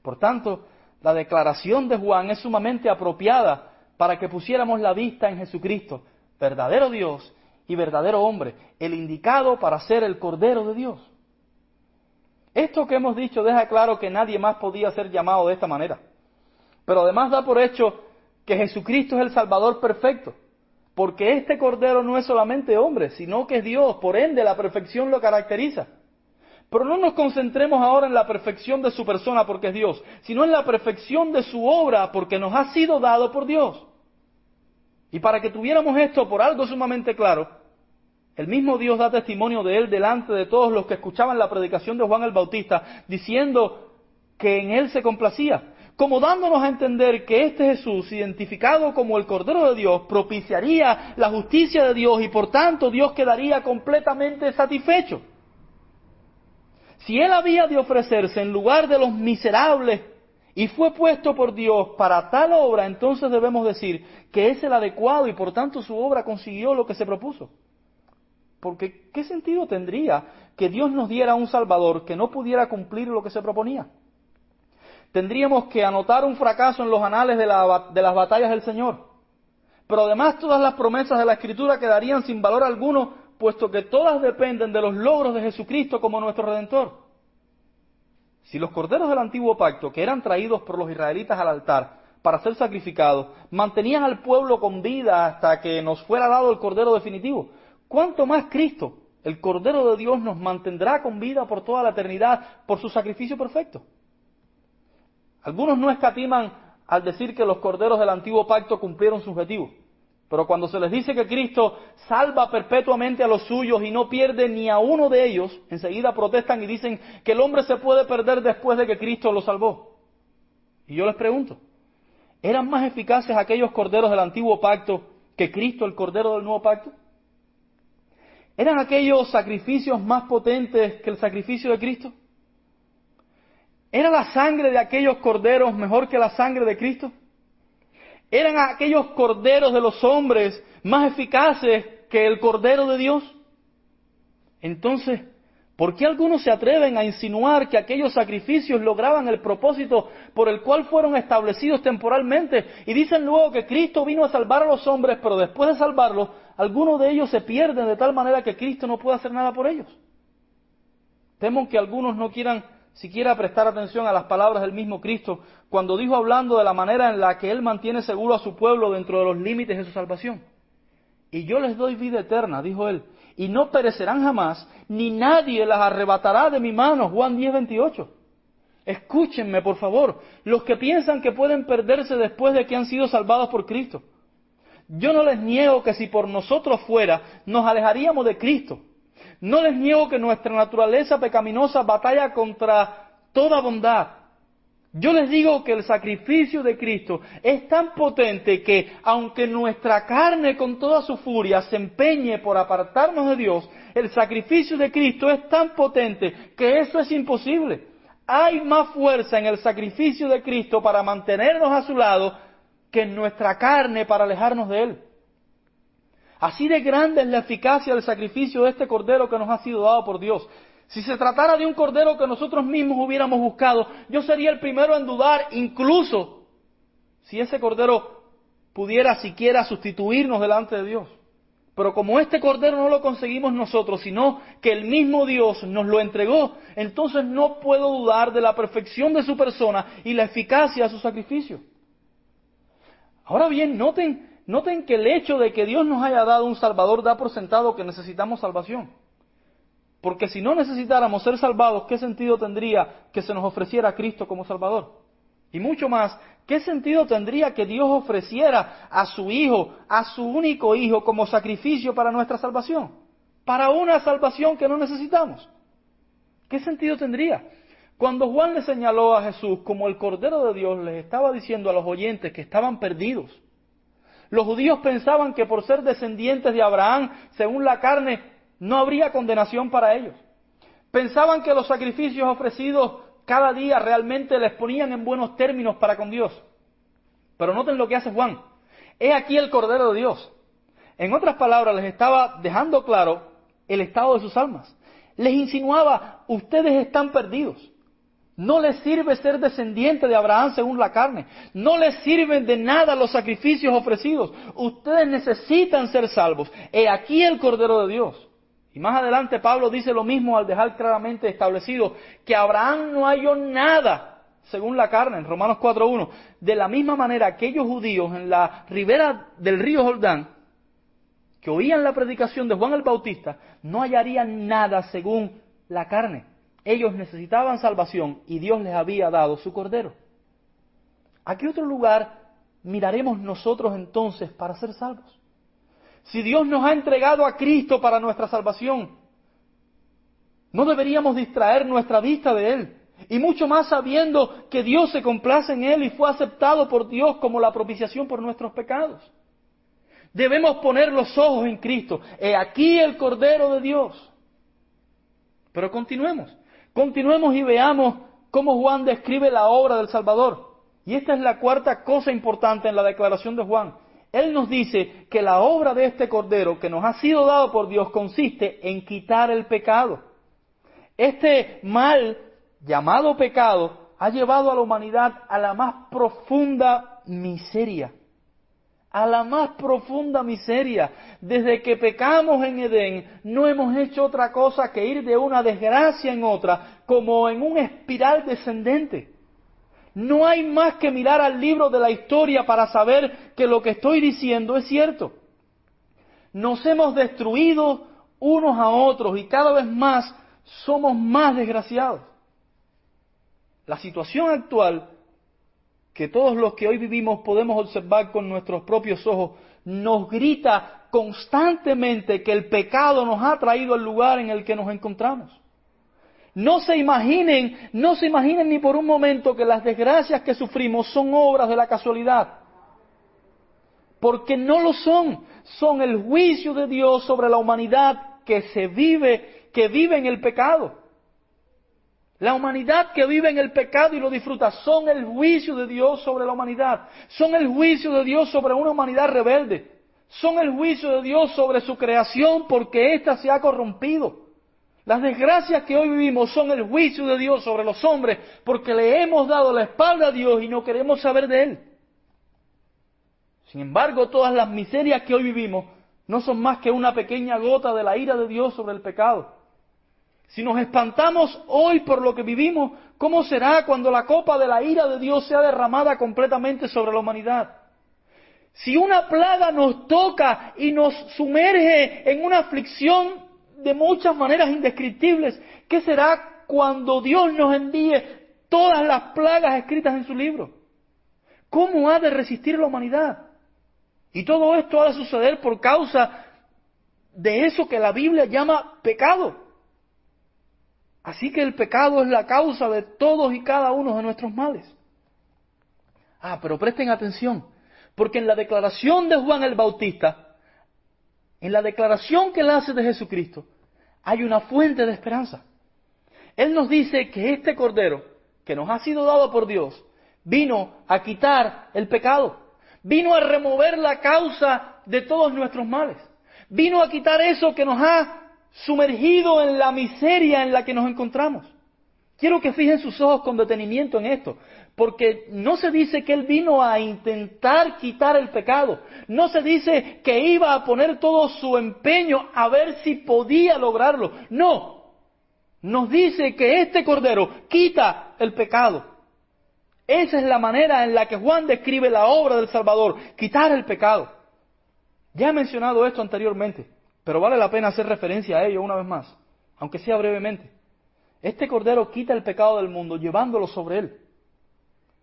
Por tanto, la declaración de Juan es sumamente apropiada para que pusiéramos la vista en Jesucristo, verdadero Dios y verdadero hombre, el indicado para ser el Cordero de Dios. Esto que hemos dicho deja claro que nadie más podía ser llamado de esta manera. Pero además da por hecho que Jesucristo es el Salvador perfecto, porque este Cordero no es solamente hombre, sino que es Dios, por ende la perfección lo caracteriza. Pero no nos concentremos ahora en la perfección de su persona porque es Dios, sino en la perfección de su obra porque nos ha sido dado por Dios. Y para que tuviéramos esto por algo sumamente claro, el mismo Dios da testimonio de él delante de todos los que escuchaban la predicación de Juan el Bautista, diciendo que en él se complacía como dándonos a entender que este Jesús, identificado como el Cordero de Dios, propiciaría la justicia de Dios y por tanto Dios quedaría completamente satisfecho. Si Él había de ofrecerse en lugar de los miserables y fue puesto por Dios para tal obra, entonces debemos decir que es el adecuado y por tanto su obra consiguió lo que se propuso. Porque ¿qué sentido tendría que Dios nos diera un Salvador que no pudiera cumplir lo que se proponía? Tendríamos que anotar un fracaso en los anales de, las batallas del Señor. Pero además todas las promesas de la Escritura quedarían sin valor alguno, puesto que todas dependen de los logros de Jesucristo como nuestro Redentor. Si los corderos del antiguo pacto, que eran traídos por los israelitas al altar para ser sacrificados, mantenían al pueblo con vida hasta que nos fuera dado el cordero definitivo, ¿cuánto más Cristo, el cordero de Dios, nos mantendrá con vida por toda la eternidad por su sacrificio perfecto? Algunos no escatiman al decir que los corderos del antiguo pacto cumplieron su objetivo. Pero cuando se les dice que Cristo salva perpetuamente a los suyos y no pierde ni a uno de ellos, enseguida protestan y dicen que el hombre se puede perder después de que Cristo lo salvó. Y yo les pregunto, ¿eran más eficaces aquellos corderos del antiguo pacto que Cristo, el cordero del nuevo pacto? ¿Eran aquellos sacrificios más potentes que el sacrificio de Cristo? ¿Era la sangre de aquellos corderos mejor que la sangre de Cristo? ¿Eran aquellos corderos de los hombres más eficaces que el cordero de Dios? Entonces, ¿por qué algunos se atreven a insinuar que aquellos sacrificios lograban el propósito por el cual fueron establecidos temporalmente? Y dicen luego que Cristo vino a salvar a los hombres, pero después de salvarlos, algunos de ellos se pierden de tal manera que Cristo no puede hacer nada por ellos. Temo que algunos no quieran siquiera prestar atención a las palabras del mismo Cristo cuando dijo hablando de la manera en la que Él mantiene seguro a su pueblo dentro de los límites de su salvación. Y yo les doy vida eterna, dijo Él, y no perecerán jamás, ni nadie las arrebatará de mi mano. Juan 10, 28. Escúchenme, por favor, los que piensan que pueden perderse después de que han sido salvados por Cristo. Yo no les niego que si por nosotros fuera, nos alejaríamos de Cristo. No les niego que nuestra naturaleza pecaminosa batalla contra toda bondad. Yo les digo que el sacrificio de Cristo es tan potente que aunque nuestra carne con toda su furia se empeñe por apartarnos de Dios, el sacrificio de Cristo es tan potente que eso es imposible. Hay más fuerza en el sacrificio de Cristo para mantenernos a su lado que en nuestra carne para alejarnos de Él. Así de grande es la eficacia del sacrificio de este cordero que nos ha sido dado por Dios. Si se tratara de un cordero que nosotros mismos hubiéramos buscado, yo sería el primero en dudar, incluso si ese cordero pudiera siquiera sustituirnos delante de Dios. Pero como este cordero no lo conseguimos nosotros, sino que el mismo Dios nos lo entregó, entonces no puedo dudar de la perfección de su persona y la eficacia de su sacrificio. Ahora bien, noten noten que el hecho de que Dios nos haya dado un Salvador da por sentado que necesitamos salvación. Porque si no necesitáramos ser salvados, ¿qué sentido tendría que se nos ofreciera a Cristo como Salvador? Y mucho más, ¿qué sentido tendría que Dios ofreciera a su Hijo, a su único Hijo, como sacrificio para nuestra salvación? Para una salvación que no necesitamos. ¿Qué sentido tendría? Cuando Juan le señaló a Jesús como el Cordero de Dios, les estaba diciendo a los oyentes que estaban perdidos, los judíos pensaban que por ser descendientes de Abraham, según la carne, no habría condenación para ellos. Pensaban que los sacrificios ofrecidos cada día realmente les ponían en buenos términos para con Dios. Pero noten lo que hace Juan. He aquí el Cordero de Dios. En otras palabras, les estaba dejando claro el estado de sus almas. Les insinuaba, ustedes están perdidos. No les sirve ser descendiente de Abraham según la carne. No les sirven de nada los sacrificios ofrecidos. Ustedes necesitan ser salvos. He aquí el Cordero de Dios. Y más adelante Pablo dice lo mismo al dejar claramente establecido que Abraham no halló nada según la carne en Romanos 4.1. De la misma manera aquellos judíos en la ribera del río Jordán que oían la predicación de Juan el Bautista no hallarían nada según la carne. Ellos necesitaban salvación y Dios les había dado su cordero. ¿A qué otro lugar miraremos nosotros entonces para ser salvos? Si Dios nos ha entregado a Cristo para nuestra salvación, no deberíamos distraer nuestra vista de Él. Y mucho más sabiendo que Dios se complace en Él y fue aceptado por Dios como la propiciación por nuestros pecados. Debemos poner los ojos en Cristo. He aquí el Cordero de Dios. Pero continuemos. Continuemos y veamos cómo Juan describe la obra del Salvador. Y esta es la cuarta cosa importante en la declaración de Juan. Él nos dice que la obra de este Cordero que nos ha sido dado por Dios consiste en quitar el pecado. Este mal llamado pecado ha llevado a la humanidad a la más profunda miseria. A la más profunda miseria. Desde que pecamos en Edén, no hemos hecho otra cosa que ir de una desgracia en otra, como en un espiral descendente. No hay más que mirar al libro de la historia para saber que lo que estoy diciendo es cierto. Nos hemos destruido unos a otros y cada vez más somos más desgraciados. La situación actual que todos los que hoy vivimos podemos observar con nuestros propios ojos, nos grita constantemente que el pecado nos ha traído al lugar en el que nos encontramos. No se imaginen, no se imaginen ni por un momento que las desgracias que sufrimos son obras de la casualidad. Porque no lo son, son el juicio de Dios sobre la humanidad que se vive, que vive en el pecado. La humanidad que vive en el pecado y lo disfruta son el juicio de Dios sobre la humanidad. Son el juicio de Dios sobre una humanidad rebelde. Son el juicio de Dios sobre su creación porque ésta se ha corrompido. Las desgracias que hoy vivimos son el juicio de Dios sobre los hombres porque le hemos dado la espalda a Dios y no queremos saber de Él. Sin embargo, todas las miserias que hoy vivimos no son más que una pequeña gota de la ira de Dios sobre el pecado. Si nos espantamos hoy por lo que vivimos, ¿cómo será cuando la copa de la ira de Dios sea derramada completamente sobre la humanidad? Si una plaga nos toca y nos sumerge en una aflicción de muchas maneras indescriptibles, ¿qué será cuando Dios nos envíe todas las plagas escritas en su libro? ¿Cómo ha de resistir la humanidad? Y todo esto ha de suceder por causa de eso que la Biblia llama pecado. Así que el pecado es la causa de todos y cada uno de nuestros males. Ah, pero presten atención, porque en la declaración de Juan el Bautista, en la declaración que él hace de Jesucristo, hay una fuente de esperanza. Él nos dice que este Cordero, que nos ha sido dado por Dios, vino a quitar el pecado, vino a remover la causa de todos nuestros males, vino a quitar eso que nos ha sumergido en la miseria en la que nos encontramos. Quiero que fijen sus ojos con detenimiento en esto, porque no se dice que Él vino a intentar quitar el pecado, no se dice que iba a poner todo su empeño a ver si podía lograrlo, no, nos dice que este Cordero quita el pecado. Esa es la manera en la que Juan describe la obra del Salvador, quitar el pecado. Ya he mencionado esto anteriormente. Pero vale la pena hacer referencia a ello una vez más, aunque sea brevemente. Este cordero quita el pecado del mundo llevándolo sobre él.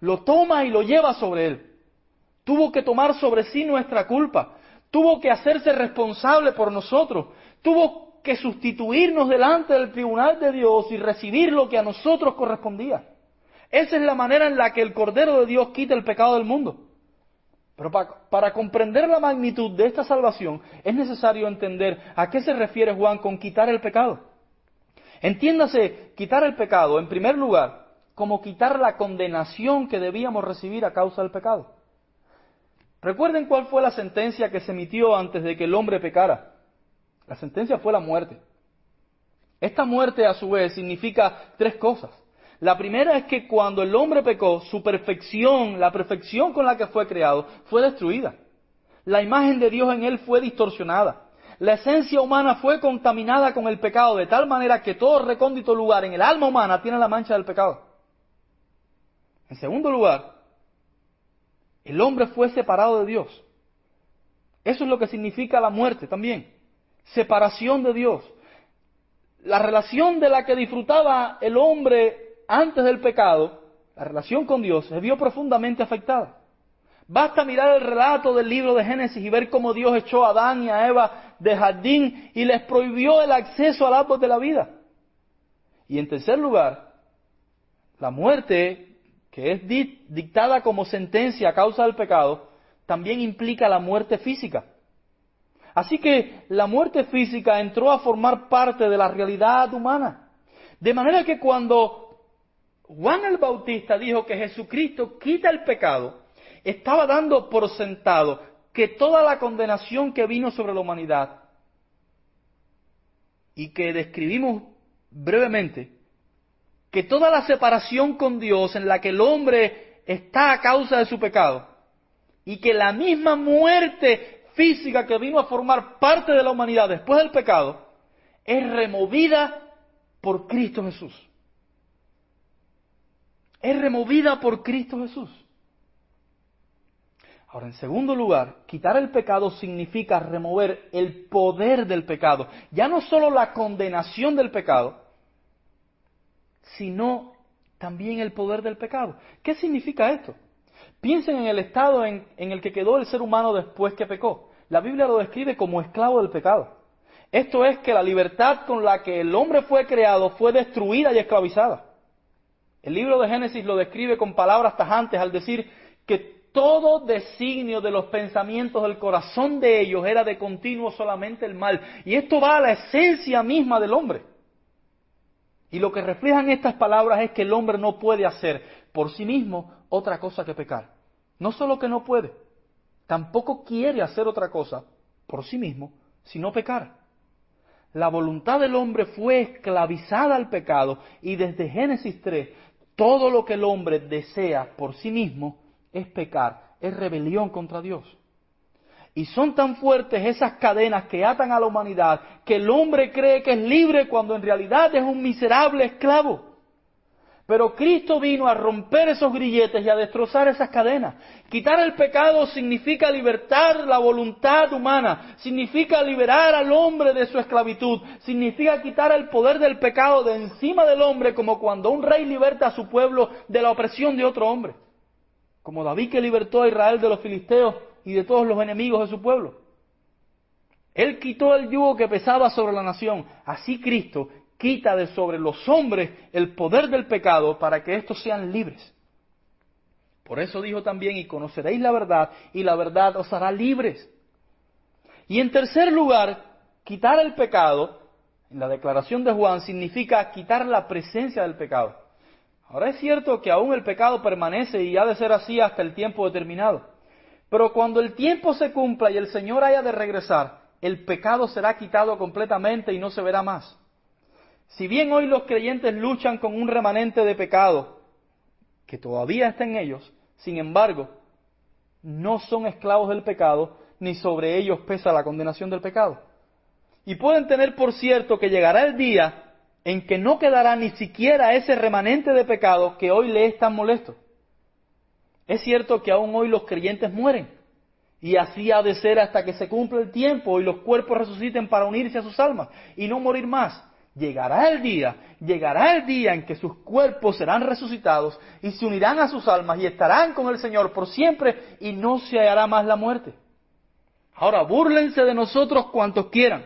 Lo toma y lo lleva sobre él. Tuvo que tomar sobre sí nuestra culpa. Tuvo que hacerse responsable por nosotros. Tuvo que sustituirnos delante del tribunal de Dios y recibir lo que a nosotros correspondía. Esa es la manera en la que el Cordero de Dios quita el pecado del mundo. Pero para, comprender la magnitud de esta salvación es necesario entender a qué se refiere Juan con quitar el pecado. Entiéndase, quitar el pecado, en primer lugar, como quitar la condenación que debíamos recibir a causa del pecado. Recuerden cuál fue la sentencia que se emitió antes de que el hombre pecara. La sentencia fue la muerte. Esta muerte, a su vez, significa tres cosas. La primera es que cuando el hombre pecó, su perfección, la perfección con la que fue creado, fue destruida. La imagen de Dios en él fue distorsionada. La esencia humana fue contaminada con el pecado de tal manera que todo recóndito lugar en el alma humana tiene la mancha del pecado. En segundo lugar, el hombre fue separado de Dios. Eso es lo que significa la muerte también. Separación de Dios. La relación de la que disfrutaba el hombre antes del pecado, la relación con Dios se vio profundamente afectada. Basta mirar el relato del libro de Génesis y ver cómo Dios echó a Adán y a Eva de jardín y les prohibió el acceso al árbol de la vida. Y en tercer lugar, la muerte, que es dictada como sentencia a causa del pecado, también implica la muerte física. Así que la muerte física entró a formar parte de la realidad humana. De manera que cuando Juan el Bautista dijo que Jesucristo quita el pecado, estaba dando por sentado que toda la condenación que vino sobre la humanidad y que describimos brevemente, que toda la separación con Dios en la que el hombre está a causa de su pecado, y que la misma muerte física que vino a formar parte de la humanidad después del pecado es removida por Cristo Jesús. Es removida por Cristo Jesús. Ahora, en segundo lugar, quitar el pecado significa remover el poder del pecado. Ya no solo la condenación del pecado, sino también el poder del pecado. ¿Qué significa esto? Piensen en el estado en, el que quedó el ser humano después que pecó. La Biblia lo describe como esclavo del pecado. Esto es que la libertad con la que el hombre fue creado fue destruida y esclavizada. El libro de Génesis lo describe con palabras tajantes al decir que todo designio de los pensamientos del corazón de ellos era de continuo solamente el mal. Y esto va a la esencia misma del hombre. Y lo que reflejan estas palabras es que el hombre no puede hacer por sí mismo otra cosa que pecar. No solo que no puede, tampoco quiere hacer otra cosa por sí mismo, sino pecar. La voluntad del hombre fue esclavizada al pecado y desde Génesis 3 todo lo que el hombre desea por sí mismo es pecar, es rebelión contra Dios. Y son tan fuertes esas cadenas que atan a la humanidad que el hombre cree que es libre cuando en realidad es un miserable esclavo. Pero Cristo vino a romper esos grilletes y a destrozar esas cadenas. Quitar el pecado significa libertar la voluntad humana, significa liberar al hombre de su esclavitud, significa quitar el poder del pecado de encima del hombre como cuando un rey liberta a su pueblo de la opresión de otro hombre como David que libertó a Israel de los filisteos y de todos los enemigos de su pueblo. Él quitó el yugo que pesaba sobre la nación. Así Cristo quita de sobre los hombres el poder del pecado para que éstos sean libres. Por eso dijo también, y conoceréis la verdad, y la verdad os hará libres. Y en tercer lugar, quitar el pecado, en la declaración de Juan, significa quitar la presencia del pecado. Ahora es cierto que aún el pecado permanece y ha de ser así hasta el tiempo determinado. Pero cuando el tiempo se cumpla y el Señor haya de regresar, el pecado será quitado completamente y no se verá más. Si bien hoy los creyentes luchan con un remanente de pecado que todavía está en ellos, sin embargo, no son esclavos del pecado, ni sobre ellos pesa la condenación del pecado. Y pueden tener por cierto que llegará el día en que no quedará ni siquiera ese remanente de pecado que hoy le es tan molesto. Es cierto que aún hoy los creyentes mueren, y así ha de ser hasta que se cumpla el tiempo y los cuerpos resuciten para unirse a sus almas y no morir más. Llegará el día, llegará el día en que sus cuerpos serán resucitados y se unirán a sus almas y estarán con el Señor por siempre y no se hallará más la muerte. Ahora, búrlense de nosotros cuantos quieran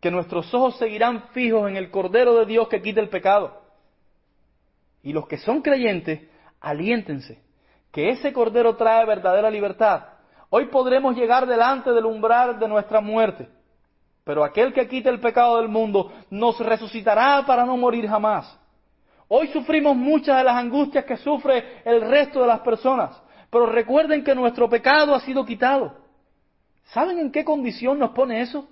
que nuestros ojos seguirán fijos en el Cordero de Dios que quita el pecado. Y los que son creyentes, aliéntense, que ese Cordero trae verdadera libertad. Hoy podremos llegar delante del umbral de nuestra muerte, pero aquel que quita el pecado del mundo nos resucitará para no morir jamás. Hoy sufrimos muchas de las angustias que sufre el resto de las personas, pero recuerden que nuestro pecado ha sido quitado. ¿Saben en qué condición nos pone eso?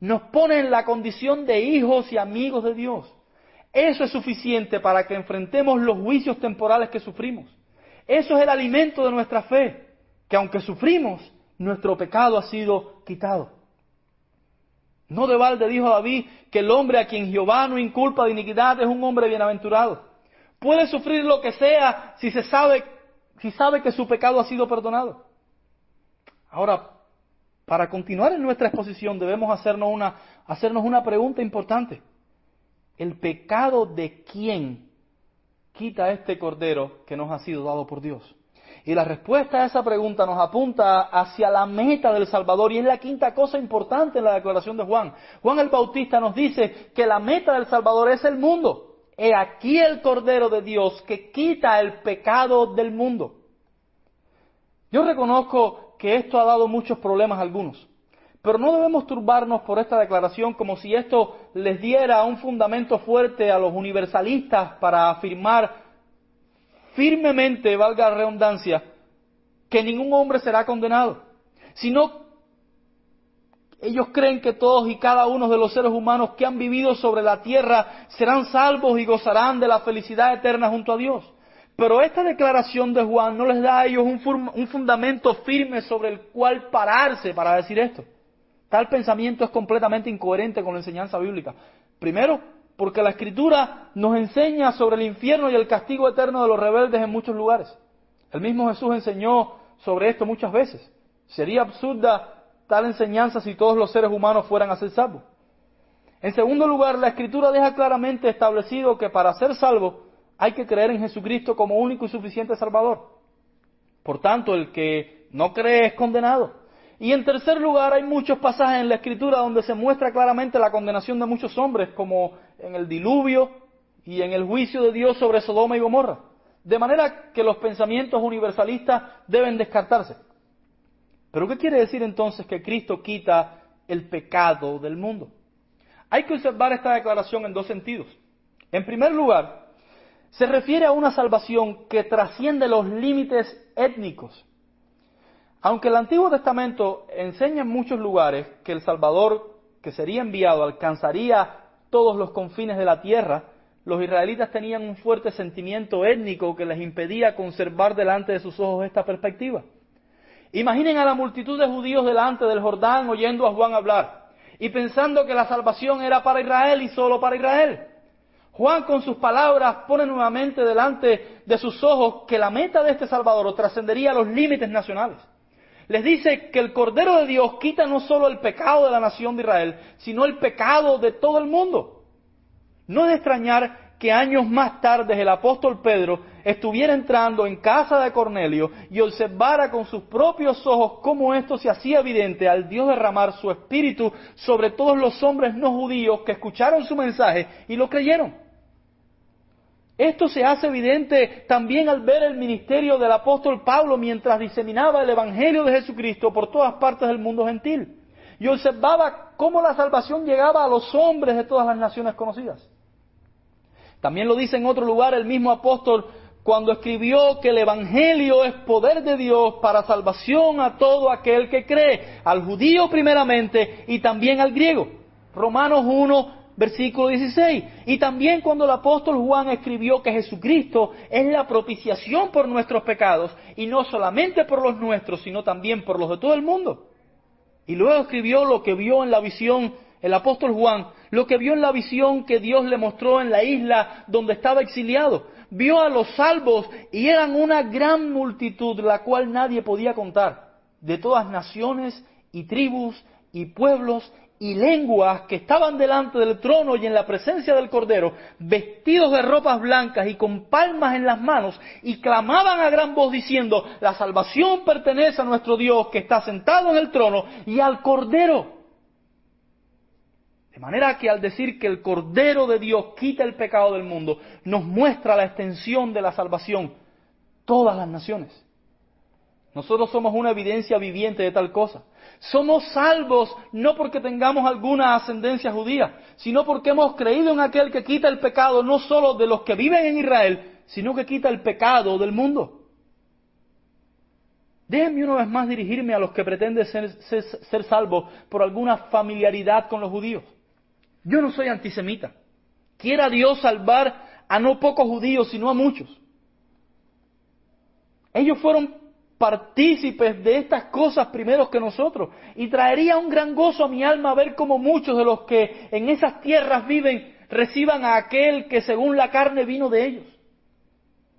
nos pone en la condición de hijos y amigos de Dios. Eso es suficiente para que enfrentemos los juicios temporales que sufrimos. Eso es el alimento de nuestra fe, que aunque sufrimos, nuestro pecado ha sido quitado. No de balde dijo David que el hombre a quien Jehová no inculpa de iniquidad es un hombre bienaventurado. Puede sufrir lo que sea si se sabe, si sabe que su pecado ha sido perdonado. Ahora, para continuar en nuestra exposición debemos hacernos una, hacernos una pregunta importante. ¿El pecado de quién quita este cordero que nos ha sido dado por Dios? Y la respuesta a esa pregunta nos apunta hacia la meta del Salvador y es la quinta cosa importante en la declaración de Juan. Juan el Bautista nos dice que la meta del Salvador es el mundo. He aquí el Cordero de Dios que quita el pecado del mundo. Yo reconozco que esto ha dado muchos problemas a algunos. Pero no debemos turbarnos por esta declaración como si esto les diera un fundamento fuerte a los universalistas para afirmar firmemente, valga la redundancia, que ningún hombre será condenado, sino ellos creen que todos y cada uno de los seres humanos que han vivido sobre la tierra serán salvos y gozarán de la felicidad eterna junto a Dios. Pero esta declaración de Juan no les da a ellos un, fundamento firme sobre el cual pararse para decir esto. Tal pensamiento es completamente incoherente con la enseñanza bíblica. Primero, porque la escritura nos enseña sobre el infierno y el castigo eterno de los rebeldes en muchos lugares. El mismo Jesús enseñó sobre esto muchas veces. Sería absurda tal enseñanza si todos los seres humanos fueran a ser salvos. En segundo lugar, la escritura deja claramente establecido que para ser salvo hay que creer en Jesucristo como único y suficiente Salvador. Por tanto, el que no cree es condenado. Y en tercer lugar, hay muchos pasajes en la Escritura donde se muestra claramente la condenación de muchos hombres, como en el diluvio y en el juicio de Dios sobre Sodoma y Gomorra. De manera que los pensamientos universalistas deben descartarse. Pero ¿qué quiere decir entonces que Cristo quita el pecado del mundo? Hay que observar esta declaración en dos sentidos. En primer lugar, se refiere a una salvación que trasciende los límites étnicos. Aunque el Antiguo Testamento enseña en muchos lugares que el Salvador que sería enviado alcanzaría todos los confines de la tierra, los israelitas tenían un fuerte sentimiento étnico que les impedía conservar delante de sus ojos esta perspectiva. Imaginen a la multitud de judíos delante del Jordán oyendo a Juan hablar y pensando que la salvación era para Israel y solo para Israel. Juan con sus palabras pone nuevamente delante de sus ojos que la meta de este Salvador trascendería los límites nacionales. Les dice que el Cordero de Dios quita no solo el pecado de la nación de Israel, sino el pecado de todo el mundo. No es de extrañar que años más tarde el apóstol Pedro estuviera entrando en casa de Cornelio y observara con sus propios ojos cómo esto se hacía evidente al Dios derramar su espíritu sobre todos los hombres no judíos que escucharon su mensaje y lo creyeron. Esto se hace evidente también al ver el ministerio del apóstol Pablo mientras diseminaba el Evangelio de Jesucristo por todas partes del mundo gentil. Y observaba cómo la salvación llegaba a los hombres de todas las naciones conocidas. También lo dice en otro lugar el mismo apóstol cuando escribió que el Evangelio es poder de Dios para salvación a todo aquel que cree, al judío primeramente y también al griego. Romanos 1, versículo 16. Y también cuando el apóstol Juan escribió que Jesucristo es la propiciación por nuestros pecados, y no solamente por los nuestros, sino también por los de todo el mundo. Y luego escribió lo que vio en la visión, el apóstol Juan, lo que vio en la visión que Dios le mostró en la isla donde estaba exiliado. Vio a los salvos y eran una gran multitud, la cual nadie podía contar, de todas naciones y tribus y pueblos y lenguas que estaban delante del trono y en la presencia del Cordero, vestidos de ropas blancas y con palmas en las manos, y clamaban a gran voz diciendo, la salvación pertenece a nuestro Dios que está sentado en el trono y al Cordero. De manera que al decir que el Cordero de Dios quita el pecado del mundo, nos muestra la extensión de la salvación, todas las naciones. Nosotros somos una evidencia viviente de tal cosa. Somos salvos no porque tengamos alguna ascendencia judía, sino porque hemos creído en aquel que quita el pecado no solo de los que viven en Israel, sino que quita el pecado del mundo. Déjenme una vez más dirigirme a los que pretenden ser, salvos por alguna familiaridad con los judíos. Yo no soy antisemita. Quiera Dios salvar a no pocos judíos, sino a muchos. Ellos fueron partícipes de estas cosas primeros que nosotros. Y traería un gran gozo a mi alma ver cómo muchos de los que en esas tierras viven reciban a aquel que según la carne vino de ellos.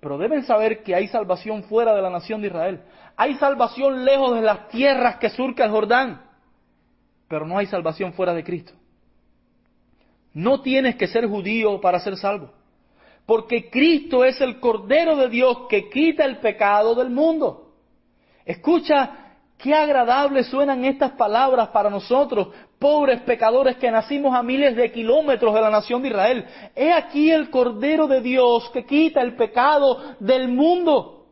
Pero deben saber que hay salvación fuera de la nación de Israel. Hay salvación lejos de las tierras que surca el Jordán. Pero no hay salvación fuera de Cristo. No tienes que ser judío para ser salvo. Porque Cristo es el Cordero de Dios que quita el pecado del mundo. Escucha qué agradables suenan estas palabras para nosotros, pobres pecadores que nacimos a miles de kilómetros de la nación de Israel. He aquí el Cordero de Dios que quita el pecado del mundo.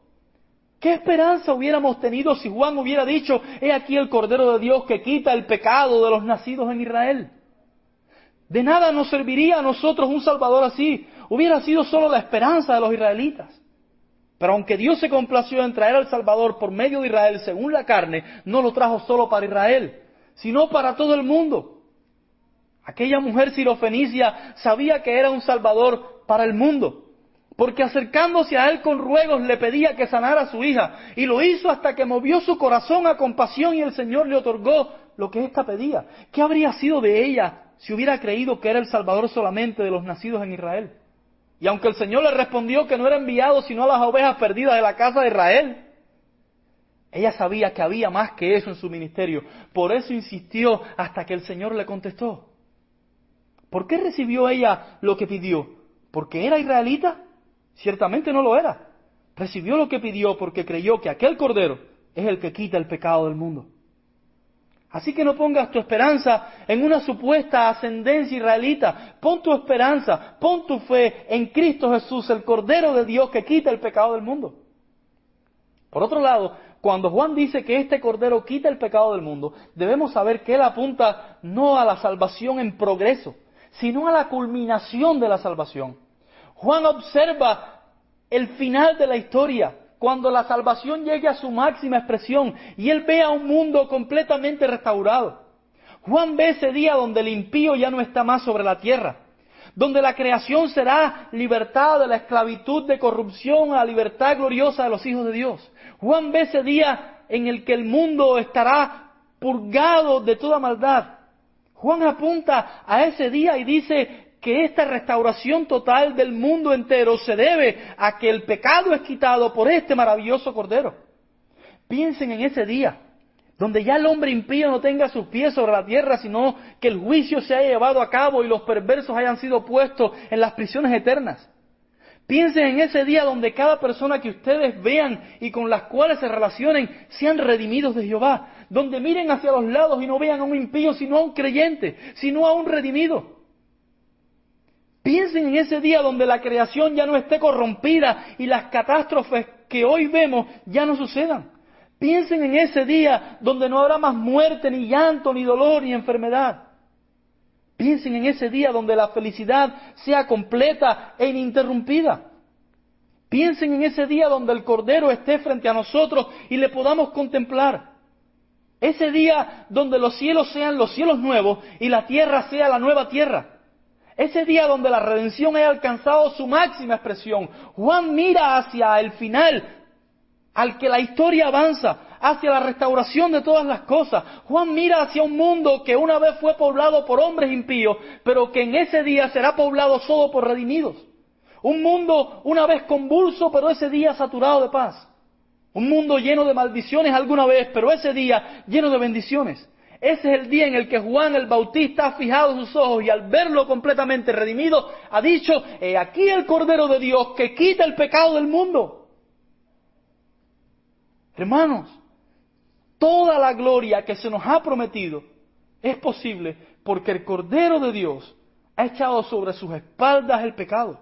¿Qué esperanza hubiéramos tenido si Juan hubiera dicho, he aquí el Cordero de Dios que quita el pecado de los nacidos en Israel? De nada nos serviría a nosotros un Salvador así. Hubiera sido solo la esperanza de los israelitas. Pero aunque Dios se complació en traer al Salvador por medio de Israel según la carne, no lo trajo solo para Israel, sino para todo el mundo. Aquella mujer sirofenicia sabía que era un Salvador para el mundo. porque acercándose a él con ruegos le pedía que sanara a su hija, y lo hizo hasta que movió su corazón a compasión y el Señor le otorgó lo que ésta pedía. ¿Qué habría sido de ella si hubiera creído que era el Salvador solamente de los nacidos en Israel? Y aunque el Señor le respondió que no era enviado sino a las ovejas perdidas de la casa de Israel, ella sabía que había más que eso en su ministerio. Por eso insistió hasta que el Señor le contestó. ¿Por qué recibió ella lo que pidió? ¿Porque era israelita? Ciertamente no lo era. Recibió lo que pidió porque creyó que aquel cordero es el que quita el pecado del mundo. Así que no pongas tu esperanza en una supuesta ascendencia israelita. Pon tu esperanza, pon tu fe en Cristo Jesús, el Cordero de Dios que quita el pecado del mundo. Por otro lado, cuando Juan dice que este Cordero quita el pecado del mundo, debemos saber que él apunta no a la salvación en progreso, sino a la culminación de la salvación. Juan observa el final de la historia, cuando la salvación llegue a su máxima expresión y él ve a un mundo completamente restaurado. Juan ve ese día donde el impío ya no está más sobre la tierra, donde la creación será libertada de la esclavitud de corrupción a la libertad gloriosa de los hijos de Dios. Juan ve ese día en el que el mundo estará purgado de toda maldad. Juan apunta a ese día y dice, que esta restauración total del mundo entero se debe a que el pecado es quitado por este maravilloso Cordero. Piensen en ese día, donde ya el hombre impío no tenga sus pies sobre la tierra, sino que el juicio se haya llevado a cabo y los perversos hayan sido puestos en las prisiones eternas. Piensen en ese día donde cada persona que ustedes vean y con las cuales se relacionen sean redimidos de Jehová, donde miren hacia los lados y no vean a un impío, sino a un creyente, sino a un redimido. Piensen en ese día donde la creación ya no esté corrompida y las catástrofes que hoy vemos ya no sucedan. Piensen en ese día donde no habrá más muerte, ni llanto, ni dolor, ni enfermedad. Piensen en ese día donde la felicidad sea completa e ininterrumpida. Piensen en ese día donde el Cordero esté frente a nosotros y le podamos contemplar. Ese día donde los cielos sean los cielos nuevos y la tierra sea la nueva tierra. Ese día donde la redención haya alcanzado su máxima expresión. Juan mira hacia el final, al que la historia avanza, hacia la restauración de todas las cosas. Juan mira hacia un mundo que una vez fue poblado por hombres impíos, pero que en ese día será poblado solo por redimidos. Un mundo una vez convulso, pero ese día saturado de paz. Un mundo lleno de maldiciones alguna vez, pero ese día lleno de bendiciones. Ese es el día en el que Juan el Bautista ha fijado sus ojos y al verlo completamente redimido ha dicho, he aquí el Cordero de Dios que quita el pecado del mundo. Hermanos, toda la gloria que se nos ha prometido es posible porque el Cordero de Dios ha echado sobre sus espaldas el pecado.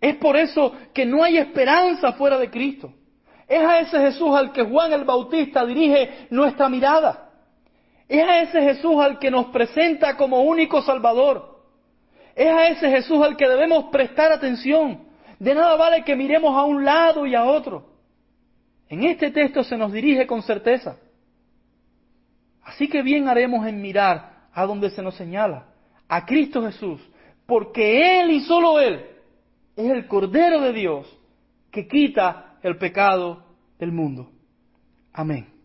Es por eso que no hay esperanza fuera de Cristo. Es a ese Jesús al que Juan el Bautista dirige nuestra mirada. Es a ese Jesús al que nos presenta como único Salvador. Es a ese Jesús al que debemos prestar atención. De nada vale que miremos a un lado y a otro. En este texto se nos dirige con certeza. Así que bien haremos en mirar a donde se nos señala, a Cristo Jesús, porque Él y solo Él es el Cordero de Dios que quita el pecado del mundo. Amén.